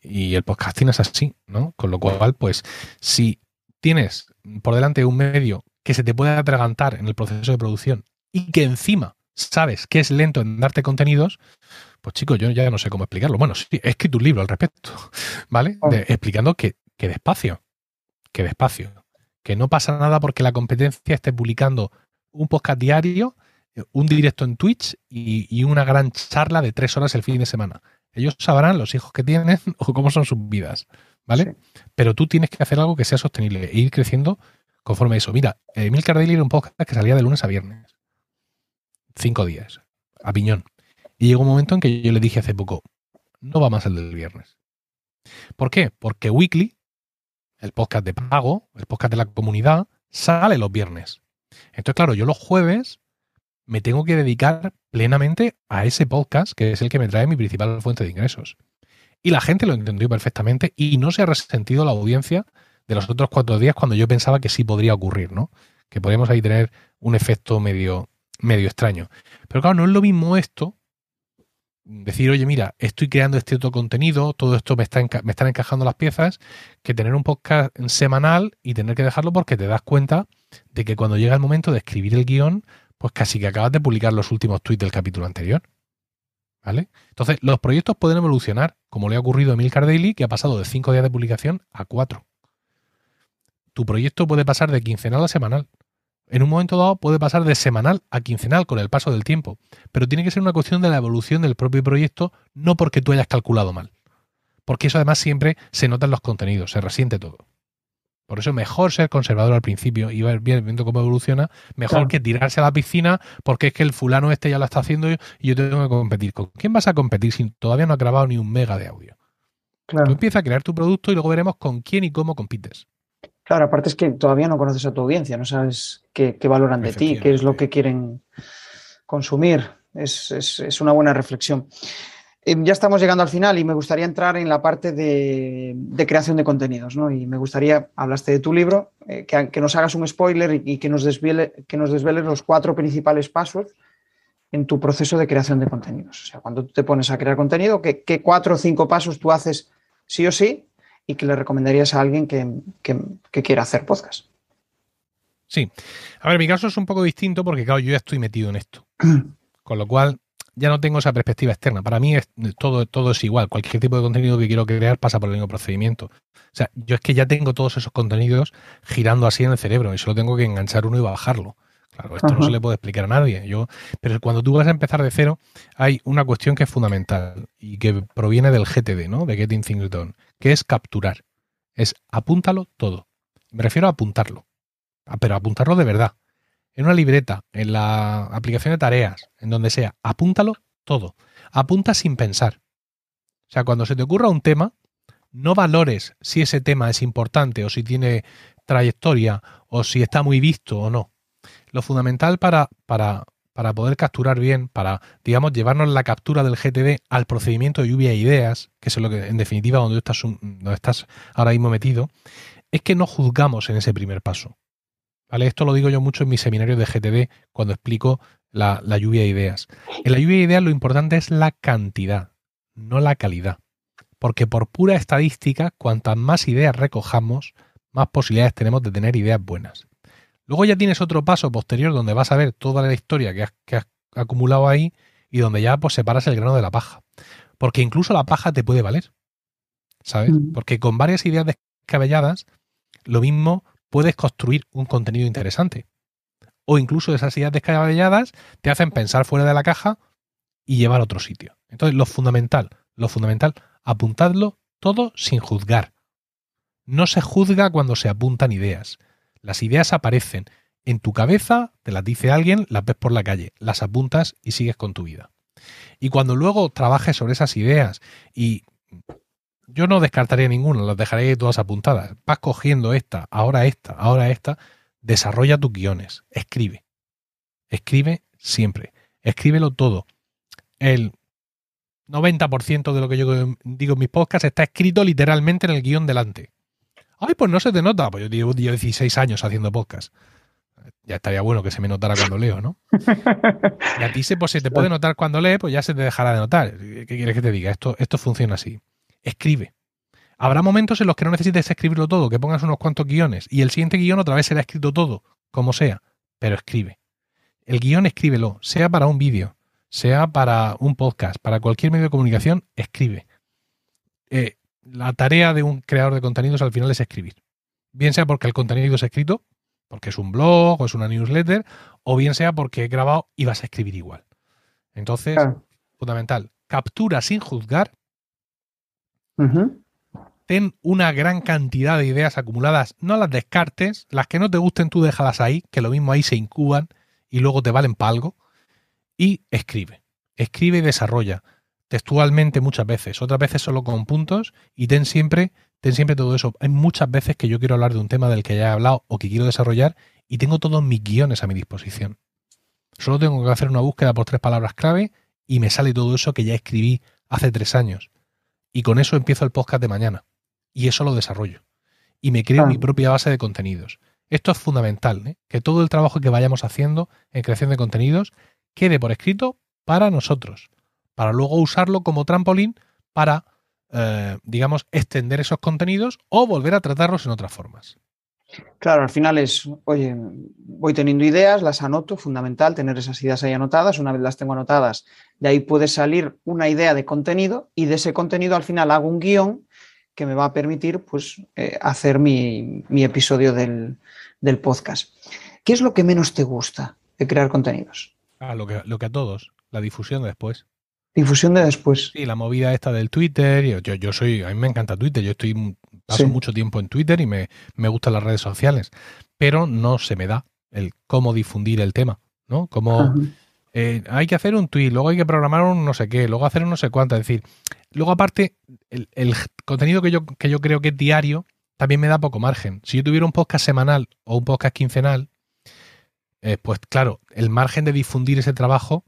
Y el podcasting es así, ¿no? Con lo cual, pues, si tienes por delante un medio que se te puede atragantar en el proceso de producción y que encima sabes que es lento en darte contenidos, pues chicos, yo ya no sé cómo explicarlo. Bueno, sí, he escrito un libro al respecto, ¿vale? explicando que, que despacio, que despacio, que no pasa nada porque la competencia esté publicando un podcast diario, eh, un directo en Twitch y, una gran charla de tres horas el fin de semana. Ellos sabrán los hijos que tienen o cómo son sus vidas, ¿vale? Pero tú tienes que hacer algo que sea sostenible e ir creciendo conforme a eso. Mira, Emil Cardelli era un podcast que salía de lunes a viernes. Cinco días, a piñón. Y llegó un momento en que yo le dije hace poco, no va más el del viernes. ¿Por qué? Porque Weekly, el podcast de pago, el podcast de la comunidad, sale los viernes. Entonces, claro, yo los jueves me tengo que dedicar plenamente a ese podcast, que es el que me trae mi principal fuente de ingresos. Y la gente lo entendió perfectamente y no se ha resentido la audiencia de los otros cuatro días cuando yo pensaba que sí podría ocurrir, ¿no? Que podríamos ahí tener un efecto medio, medio extraño. Pero claro, no es lo mismo esto, decir, oye, mira, estoy creando este otro contenido, todo esto me, está me están encajando las piezas, que tener un podcast semanal y tener que dejarlo porque te das cuenta de que cuando llega el momento de escribir el guion, pues casi que acabas de publicar los últimos tweets del capítulo anterior. ¿Vale? Entonces, los proyectos pueden evolucionar, como le ha ocurrido a Emil Daily, que ha pasado de 5 días de publicación a 4. Tu proyecto puede pasar de quincenal a semanal. En un momento dado puede pasar de semanal a quincenal con el paso del tiempo, pero tiene que ser una cuestión de la evolución del propio proyecto, no porque tú hayas calculado mal. Porque eso además siempre se nota en los contenidos, se resiente todo. Por eso mejor ser conservador al principio y ver viendo cómo evoluciona, mejor que tirarse a la piscina porque es que el fulano este ya lo está haciendo y yo tengo que competir. ¿Con quién vas a competir si todavía no has grabado ni un mega de audio? Claro. Tú empiezas a crear tu producto y luego veremos con quién y cómo compites. Claro, aparte es que todavía no conoces a tu audiencia, no sabes qué, valoran de ti, qué es lo que quieren consumir. es una buena reflexión. Em, ya estamos llegando al final y me gustaría entrar en la parte de, creación de contenidos, ¿no? Y me gustaría, hablaste de tu libro, eh, que, nos hagas un spoiler y, que, nos desvele, que nos desveles los cuatro principales pasos en tu proceso de creación de contenidos. O sea, cuando tú te pones a crear contenido, ¿qué, cuatro o cinco pasos tú haces sí o sí y que le recomendarías a alguien que, quiera hacer podcast? Sí. A ver, mi caso es un poco distinto porque, claro, yo ya estoy metido en esto. Con lo cual, ya no tengo esa perspectiva externa. Para mí es, todo, todo es igual. Cualquier tipo de contenido que quiero crear pasa por el mismo procedimiento. O sea, yo es que ya tengo todos esos contenidos girando así en el cerebro y solo tengo que enganchar uno y bajarlo. Claro, esto no se le puede explicar a nadie. Yo, pero cuando tú vas a empezar de cero, hay una cuestión que es fundamental y que proviene del GTD, ¿no? De Getting Things Done, que es capturar. Es apúntalo todo. Me refiero a apuntarlo. Ah, pero apuntarlo de verdad. En una libreta, en la aplicación de tareas, en donde sea, apúntalo todo. Apunta sin pensar. O sea, cuando se te ocurra un tema, no valores si ese tema es importante o si tiene trayectoria o si está muy visto o no. Lo fundamental para, para, para poder capturar bien, para, digamos, llevarnos la captura del GTD al procedimiento de lluvia de ideas, que es lo que, en definitiva, donde estás, donde estás ahora mismo metido, es que no juzgamos en ese primer paso. ¿Vale? Esto lo digo yo mucho en mis seminarios de GTD cuando explico la, la lluvia de ideas. En la lluvia de ideas lo importante es la cantidad, no la calidad. Porque por pura estadística, cuantas más ideas recojamos, más posibilidades tenemos de tener ideas buenas. Luego ya tienes otro paso posterior donde vas a ver toda la historia que has, acumulado ahí y donde ya pues separas el grano de la paja. Porque incluso la paja te puede valer. ¿Sabes? Mm. Porque con varias ideas descabelladas, lo mismo puedes construir un contenido interesante. O incluso esas ideas descabelladas te hacen pensar fuera de la caja y llevar a otro sitio. Entonces, lo fundamental, lo fundamental, apuntadlo todo sin juzgar. No se juzga cuando se apuntan ideas. Las ideas aparecen en tu cabeza, te las dice alguien, las ves por la calle, las apuntas y sigues con tu vida. Y cuando luego trabajes sobre esas ideas y yo no descartaría ninguna, las dejaré todas apuntadas. Vas cogiendo esta, ahora esta, ahora esta, desarrolla tus guiones, escribe. Escribe siempre. Escríbelo todo. El 90% de lo que yo digo en mis podcasts está escrito literalmente en el guion delante. Ay, pues no se te nota. Pues yo llevo 16 años haciendo podcast. Ya estaría bueno que se me notara cuando leo, ¿no? Y a ti se, pues, se te puede notar cuando lees, pues ya se te dejará de notar. ¿Qué quieres que te diga? Esto, esto funciona así. Escribe. Habrá momentos en los que no necesites escribirlo todo, que pongas unos cuantos guiones y el siguiente guion otra vez será escrito todo, como sea, pero escribe. El guion escríbelo, sea para un vídeo, sea para un podcast, para cualquier medio de comunicación, escribe. Eh, la tarea de un creador de contenidos al final es escribir. Bien sea porque el contenido es escrito, porque es un blog o es una newsletter, o bien sea porque he grabado y vas a escribir igual. Entonces, fundamental, captura sin juzgar. Ten una gran cantidad de ideas acumuladas, no las descartes, las que no te gusten tú déjalas ahí, que lo mismo ahí se incuban y luego te valen para algo. Y escribe, escribe y desarrolla textualmente muchas veces, otras veces solo con puntos y ten siempre, ten siempre todo eso. Hay muchas veces que yo quiero hablar de un tema del que ya he hablado o que quiero desarrollar y tengo todos mis guiones a mi disposición. Solo tengo que hacer una búsqueda por tres palabras clave y me sale todo eso que ya escribí hace tres años. Y con eso empiezo el podcast de mañana. Y eso lo desarrollo. Y me creo mi propia base de contenidos. Esto es fundamental, ¿eh? que todo el trabajo que vayamos haciendo en creación de contenidos quede por escrito para nosotros para luego usarlo como trampolín para, eh, digamos, extender esos contenidos o volver a tratarlos en otras formas. Claro, al final es, oye, voy teniendo ideas, las anoto, fundamental tener esas ideas ahí anotadas, una vez las tengo anotadas, de ahí puede salir una idea de contenido y de ese contenido al final hago un guion que me va a permitir pues, eh, hacer mi, episodio del, del, podcast. ¿Qué es lo que menos te gusta de crear contenidos? Ah, lo que, lo que a todos, la difusión después. Difusión de después. Sí, la movida esta del Twitter. Yo, yo soy, a mí me encanta Twitter. Yo estoy paso mucho tiempo en Twitter y me, me, gustan las redes sociales. Pero no se me da el cómo difundir el tema, ¿no? Como eh, hay que hacer un tweet, luego hay que programar un no sé qué, luego hacer un no sé cuánto. Es decir, luego aparte, el, el contenido que yo, que yo creo que es diario también me da poco margen. Si yo tuviera un podcast semanal o un podcast quincenal, eh, pues claro, el margen de difundir ese trabajo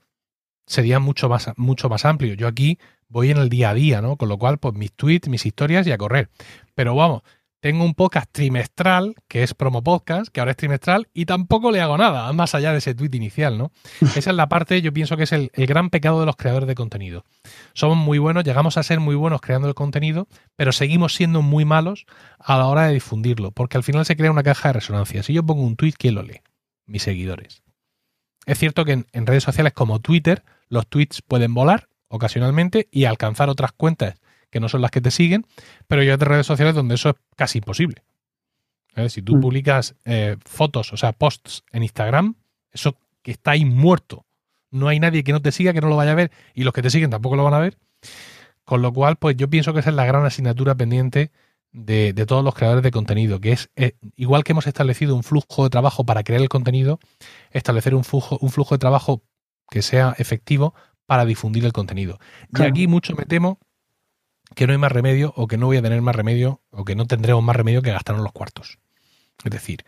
sería mucho más, mucho más amplio. Yo aquí voy en el día a día, ¿no? Con lo cual, pues mis tweets, mis historias y a correr. Pero vamos, tengo un podcast trimestral, que es Promo Podcast, que ahora es trimestral, y tampoco le hago nada, más allá de ese tweet inicial, ¿no? Esa es la parte, yo pienso que es el, el, gran pecado de los creadores de contenido. Somos muy buenos, llegamos a ser muy buenos creando el contenido, pero seguimos siendo muy malos a la hora de difundirlo, porque al final se crea una caja de resonancia. Si yo pongo un tweet, ¿quién lo lee? Mis seguidores. Es cierto que en, en redes sociales como Twitter, los tweets pueden volar ocasionalmente y alcanzar otras cuentas que no son las que te siguen, pero hay otras redes sociales donde eso es casi imposible. Si tú Mm. publicas eh, fotos, o sea, posts en Instagram, eso que está ahí muerto. No hay nadie que no te siga, que no lo vaya a ver, y los que te siguen tampoco lo van a ver. Con lo cual, pues yo pienso que esa es la gran asignatura pendiente de, de todos los creadores de contenido, que es, eh, igual que hemos establecido un flujo de trabajo para crear el contenido, establecer un flujo, un flujo de trabajo que sea efectivo para difundir el contenido. Claro. Y aquí mucho me temo que no hay más remedio o que no voy a tener más remedio o que no tendremos más remedio que gastarnos los cuartos. Es decir,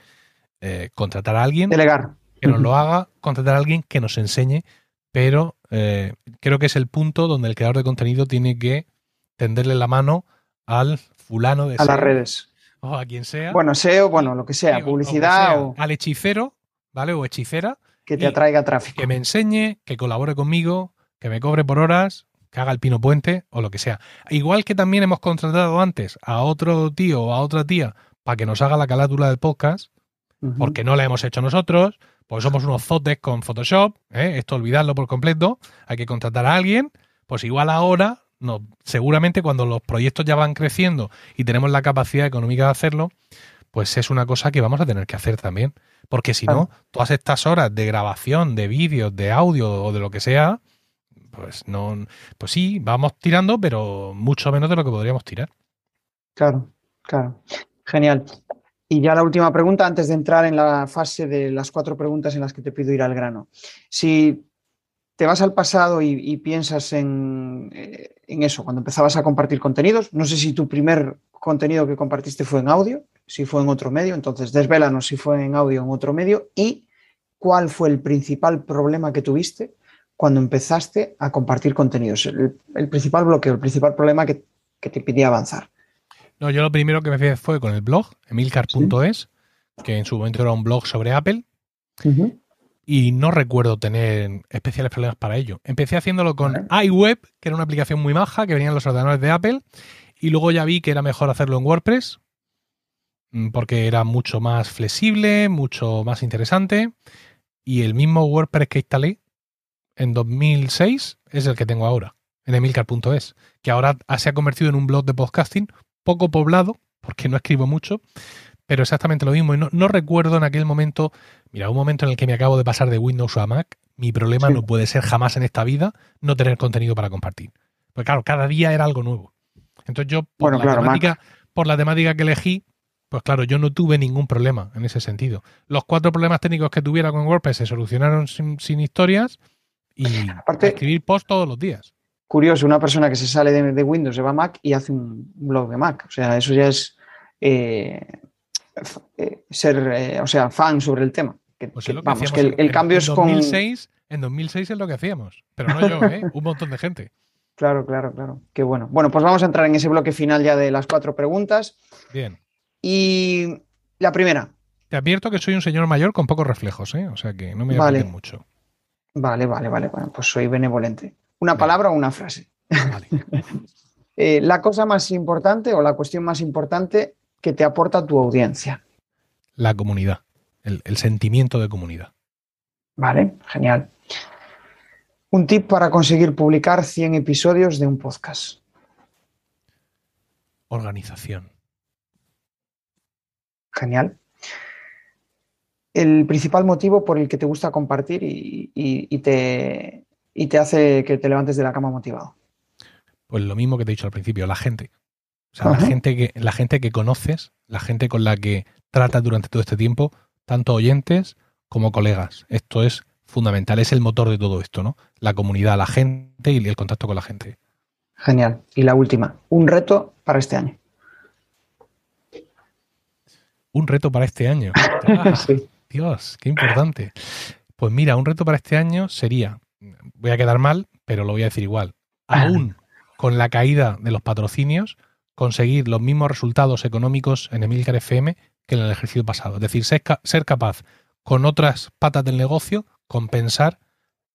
eh, contratar a alguien Delegar. que nos lo haga, contratar a alguien que nos enseñe, pero eh, creo que es el punto donde el creador de contenido tiene que tenderle la mano al fulano de A las redes. o a quien sea, Bueno, SEO, bueno, lo que sea, o- o que publicidad sea, o al hechicero, ¿vale? O hechicera, que te atraiga tráfico. que me enseñe, que colabore conmigo, que me cobre por horas, que haga el pino puente o lo que sea. Igual que también hemos contratado antes a otro tío o a otra tía para que nos haga la calátula del podcast, porque no la hemos hecho nosotros, porque somos unos zotes con Photoshop, ¿eh? esto olvidarlo por completo, hay que contratar a alguien, pues igual ahora, no, seguramente cuando los proyectos ya van creciendo y tenemos la capacidad económica de hacerlo, pues es una cosa que vamos a tener que hacer también, porque si no, todas estas horas de grabación, de vídeos, de audio o de lo que sea, pues no, pues sí, vamos tirando, pero mucho menos de lo que podríamos tirar. Claro, claro. Genial. Y ya la última pregunta, antes de entrar en la fase de las cuatro preguntas en las que te pido ir al grano. Si te vas al pasado y, piensas en, eh, en eso, cuando empezabas a compartir contenidos, no sé si tu primer contenido que compartiste fue en audio, si fue en otro medio, entonces desvélanos si fue en audio o en otro medio y cuál fue el principal problema que tuviste cuando empezaste a compartir contenidos, el, el principal bloqueo, el principal problema que, que te impedía avanzar. No, yo lo primero que me fui fue con el blog, emilcar.es, que en su momento era un blog sobre Apple, y no recuerdo tener especiales problemas para ello. Empecé haciéndolo con iWeb, que era una aplicación muy maja que venía en los ordenadores de Apple, y luego ya vi que era mejor hacerlo en WordPress, mm, porque era mucho más flexible, mucho más interesante, y el mismo WordPress que instalé en 2006 es el que tengo ahora, en emilcar.es, que ahora se ha convertido en un blog de podcasting poco poblado, porque no escribo mucho, pero exactamente lo mismo. Y no, no recuerdo en aquel momento, mira, un momento en el que me acabo de pasar de Windows a Mac, mi problema Sí. no puede ser jamás en esta vida no tener contenido para compartir. Porque claro, cada día era algo nuevo. Entonces yo, por, Bueno, la, claro, temática, por la temática que elegí, pues claro, yo no tuve ningún problema en ese sentido. Los cuatro problemas técnicos que tuviera con WordPress se solucionaron sin, sin historias y Aparte- escribir post todos los días. Curioso, una persona que se sale de, de Windows, se va a Mac y hace un blog de Mac. O sea, eso ya es eh, eh, ser, eh, o sea, fan sobre el tema. Que, Pues que, que vamos, que el, en- el en- cambio en es con... 2006, En 2006 es lo que hacíamos. Pero no yo, ¿eh? Un montón de gente. Claro, claro, claro. Qué bueno. Bueno, pues vamos a entrar en ese bloque final ya de las cuatro preguntas. Bien. Y la primera. Te advierto que soy un señor mayor con pocos reflejos, ¿eh? O sea que no me Vale. mucho. Vale, vale, vale. Bueno, pues soy benevolente. ¿Una Vale. palabra o una frase? Vale. Eh, la cosa más importante o la cuestión más importante que te aporta tu audiencia. La comunidad. El, el sentimiento de comunidad. Vale, genial. Un tip para conseguir publicar 100 episodios de un podcast. Organización. Genial. El principal motivo por el que te gusta compartir y, y- y te, y te hace que te levantes de la cama motivado. Pues lo mismo que te he dicho al principio, la gente. O sea, la gente, que, la gente que conoces, la gente con la que tratas durante todo este tiempo, tanto oyentes como colegas. Esto es fundamental, es el motor de todo esto, ¿no? La comunidad, la gente y el contacto con la gente. Genial. Y la última, un reto para este año. Un reto para este año. Sí. Dios, qué importante. Pues mira, un reto para este año sería, voy a quedar mal, pero lo voy a decir igual, aún con la caída de los patrocinios, conseguir los mismos resultados económicos en Emilcar FM que en el ejercicio pasado. Es decir, ser, capaz con otras patas del negocio compensar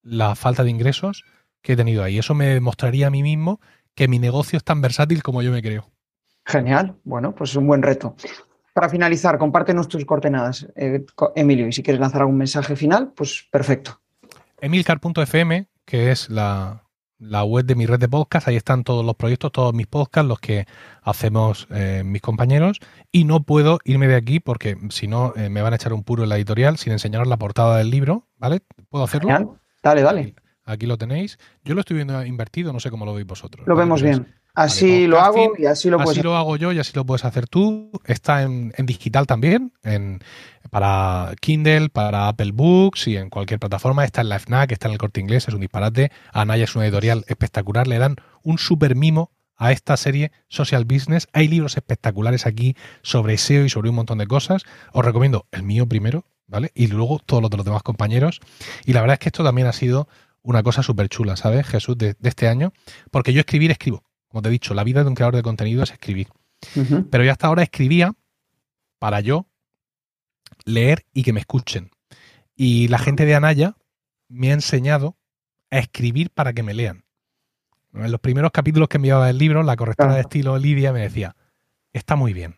la falta de ingresos que he tenido ahí. Eso me demostraría a mí mismo que mi negocio es tan versátil como yo me creo. Genial, bueno, pues es un buen reto. Para finalizar, compártenos tus coordenadas, eh, Emilio, y si quieres lanzar algún mensaje final, pues perfecto. Emilcar.fm, que es la, web de mi red de podcast, ahí están todos los proyectos, todos mis podcasts, los que hacemos eh, mis compañeros, y no puedo irme de aquí porque si no eh, me van a echar un puro en la editorial sin enseñaros la portada del libro, ¿vale? ¿Puedo hacerlo? Genial. Dale, dale. Aquí lo tenéis. Yo lo estoy viendo invertido, no sé cómo lo veis vosotros. Lo vemos bien. Así lo hago y así lo puedes Así lo hago yo y así lo puedes hacer tú. Está en, digital también, en, para Kindle, para Apple Books y en cualquier plataforma. Está en la FNAC, está en el Corte Inglés, es un disparate. Anaya es una editorial espectacular. Le dan un super mimo a esta serie Social Business. Hay libros espectaculares aquí sobre SEO y sobre un montón de cosas. Os recomiendo el mío primero, ¿vale? Y luego todos los de los demás compañeros. Y la verdad es que esto también ha sido una cosa súper chula, ¿sabes, Jesús, de, este año? Porque yo escribir, escribo. Como te he dicho, la vida de un creador de contenido es escribir. Pero yo hasta ahora escribía para yo leer y que me escuchen. Y la gente de Anaya me ha enseñado a escribir para que me lean. En los primeros capítulos que enviaba el libro, la correctora de estilo Lidia me decía, está muy bien,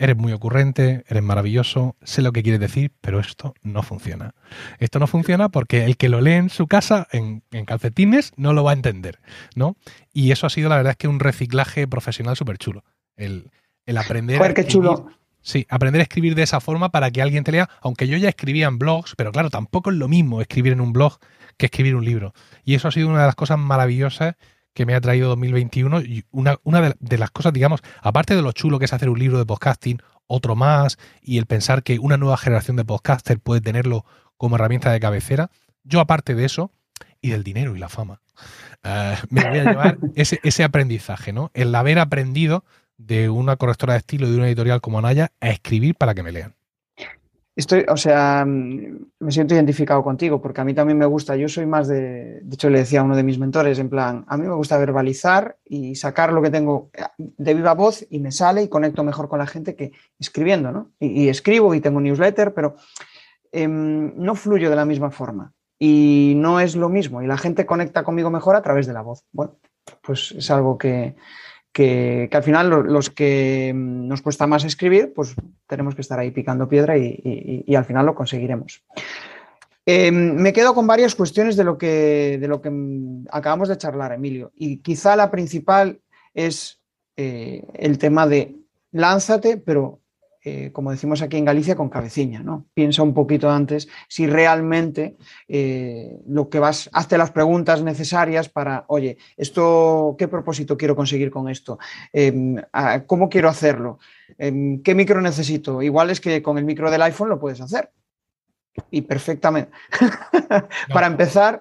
eres muy ocurrente, eres maravilloso, sé lo que quieres decir, pero esto no funciona. Esto no funciona porque el que lo lee en su casa, en, calcetines, no lo va a entender, ¿no? Y eso ha sido, la verdad, es que un reciclaje profesional súper chulo. El, aprender Joder, qué chulo. Sí, aprender a escribir de esa forma para que alguien te lea, aunque yo ya escribía en blogs, pero claro, tampoco es lo mismo escribir en un blog que escribir un libro. Y eso ha sido una de las cosas maravillosas que me ha traído 2021 y una, una de, las cosas, digamos, aparte de lo chulo que es hacer un libro de podcasting, otro más, y el pensar que una nueva generación de podcasters puede tenerlo como herramienta de cabecera, yo aparte de eso, y del dinero y la fama, eh, me voy a llevar ese, ese aprendizaje, ¿no? El haber aprendido de una correctora de estilo y de una editorial como Anaya a escribir para que me lean. Estoy, o sea, mm, me siento identificado contigo porque a mí también me gusta, yo soy más de, de hecho le decía a uno de mis mentores, en plan, a mí me gusta verbalizar y sacar lo que tengo eh, de viva voz y me sale y conecto mejor con la gente que escribiendo, ¿no? Y, escribo y tengo newsletter, pero em, no fluyo de la misma forma y no es lo mismo y la gente conecta conmigo mejor a través de la voz. Bueno, pues es algo que, que, al final los que nos cuesta más escribir, pues tenemos que estar ahí picando piedra y, al final lo conseguiremos. Em, me quedo con varias cuestiones de lo, que, de lo que acabamos de charlar, Emilio, y quizá la principal es eh, el tema de lánzate, pero eh, como decimos aquí en Galicia, con cabecilla, ¿no? Piensa un poquito antes si realmente eh, lo que vas, hazte las preguntas necesarias para, oye, esto, ¿qué propósito quiero conseguir con esto? Em, ¿Cómo quiero hacerlo? Em, ¿Qué micro necesito? Igual es que con el micro del iPhone lo puedes hacer. Y perfectamente. para empezar.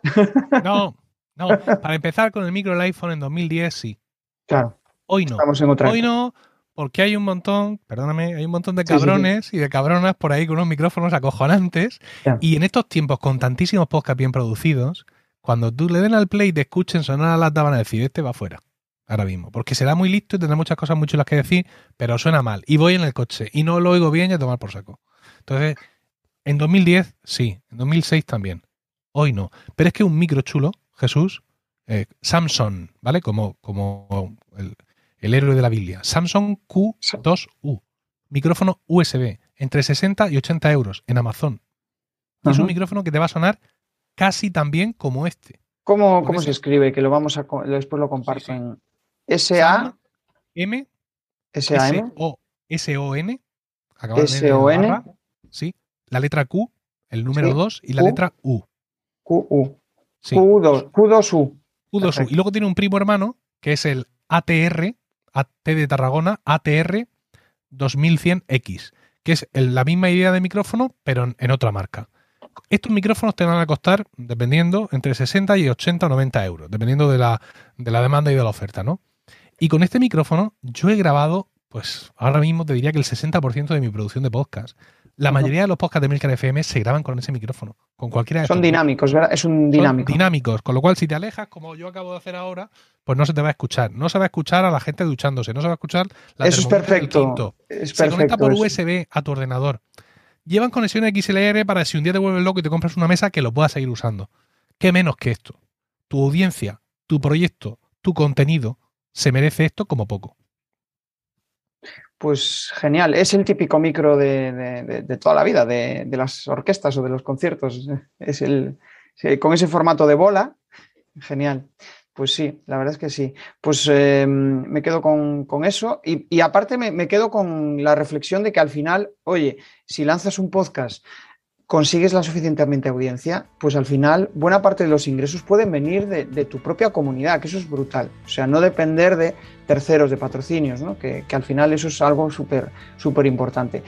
no, no, para empezar con el micro del iPhone en 2010, sí. Claro. Hoy no. Estamos en otra. Hoy no, porque hay un montón, perdóname, hay un montón de cabrones y de cabronas por ahí con unos micrófonos acojonantes. Y en estos tiempos, con tantísimos podcasts bien producidos, cuando tú le den al play y te escuchen sonar a las van a decir, este va fuera. Ahora mismo. Porque será muy listo y tendrá muchas cosas muy chulas que decir, pero suena mal. Y voy en el coche y no lo oigo bien y a tomar por saco. Entonces, en 2010, sí. En 2006 también. Hoy no. Pero es que un micro chulo, Jesús, eh, Samsung, ¿vale? Como, como el, el héroe de la Biblia. Samsung Q2U. Micrófono USB. Entre 60 y 80 euros en Amazon. Es un micrófono que te va a sonar casi tan bien como este. ¿Cómo, cómo se escribe? Que lo vamos a después lo comparto en S-A M S A M. O S O N. S O N. sí. La letra Q el número 2 y la letra U. Q U. Q2 Q2U Q2U y luego tiene un primo hermano que es el ATR AT de Tarragona ATR 2100X, que es la misma idea de micrófono, pero en, otra marca. Estos micrófonos te van a costar, dependiendo, entre 60 y 80 o 90 euros, dependiendo de la, de la demanda y de la oferta, ¿no? Y con este micrófono yo he grabado, pues ahora mismo te diría que el 60% de mi producción de podcast. La mayoría de los podcasts de Milcar FM se graban con ese micrófono, con cualquiera de Son dinámicos, ¿verdad? Es un dinámico. dinámicos, con lo cual si te alejas, como yo acabo de hacer ahora, pues no se te va a escuchar. No se va a escuchar a la gente duchándose, no se va a escuchar la Eso es perfecto. se conecta por USB a tu ordenador. Llevan conexión XLR para si un día te vuelves loco y te compras una mesa que lo puedas seguir usando. ¿Qué menos que esto? Tu audiencia, tu proyecto, tu contenido se merece esto como poco. Pues genial, es el típico micro de, toda la vida, de, las orquestas o de los conciertos. Es el, con ese formato de bola, genial. Pues sí, la verdad es que sí. Pues em, me quedo con, eso y, aparte me, quedo con la reflexión de que al final, oye, si lanzas un podcast consigues la suficientemente audiencia, pues al final buena parte de los ingresos pueden venir de, tu propia comunidad, que eso es brutal. O sea, no depender de terceros, de patrocinios, ¿no? que, al final eso es algo súper, súper importante.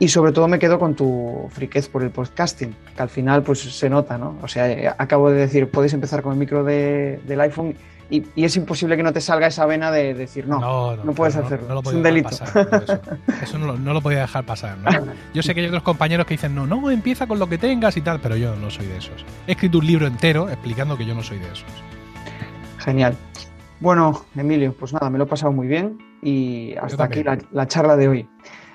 Y sobre todo me quedo con tu friquez por el podcasting, que al final pues se nota, ¿no? O sea, acabo de decir, puedes empezar con el micro del iPhone y, es imposible que no te salga esa vena de decir, no, no, puedes hacerlo, es un delito. eso, no, lo podía dejar pasar. Yo sé que hay otros compañeros que dicen, no, no, empieza con lo que tengas y tal, pero yo no soy de esos. He escrito un libro entero explicando que yo no soy de esos. Genial. Bueno, Emilio, pues nada, me lo he pasado muy bien y hasta aquí la, charla de hoy.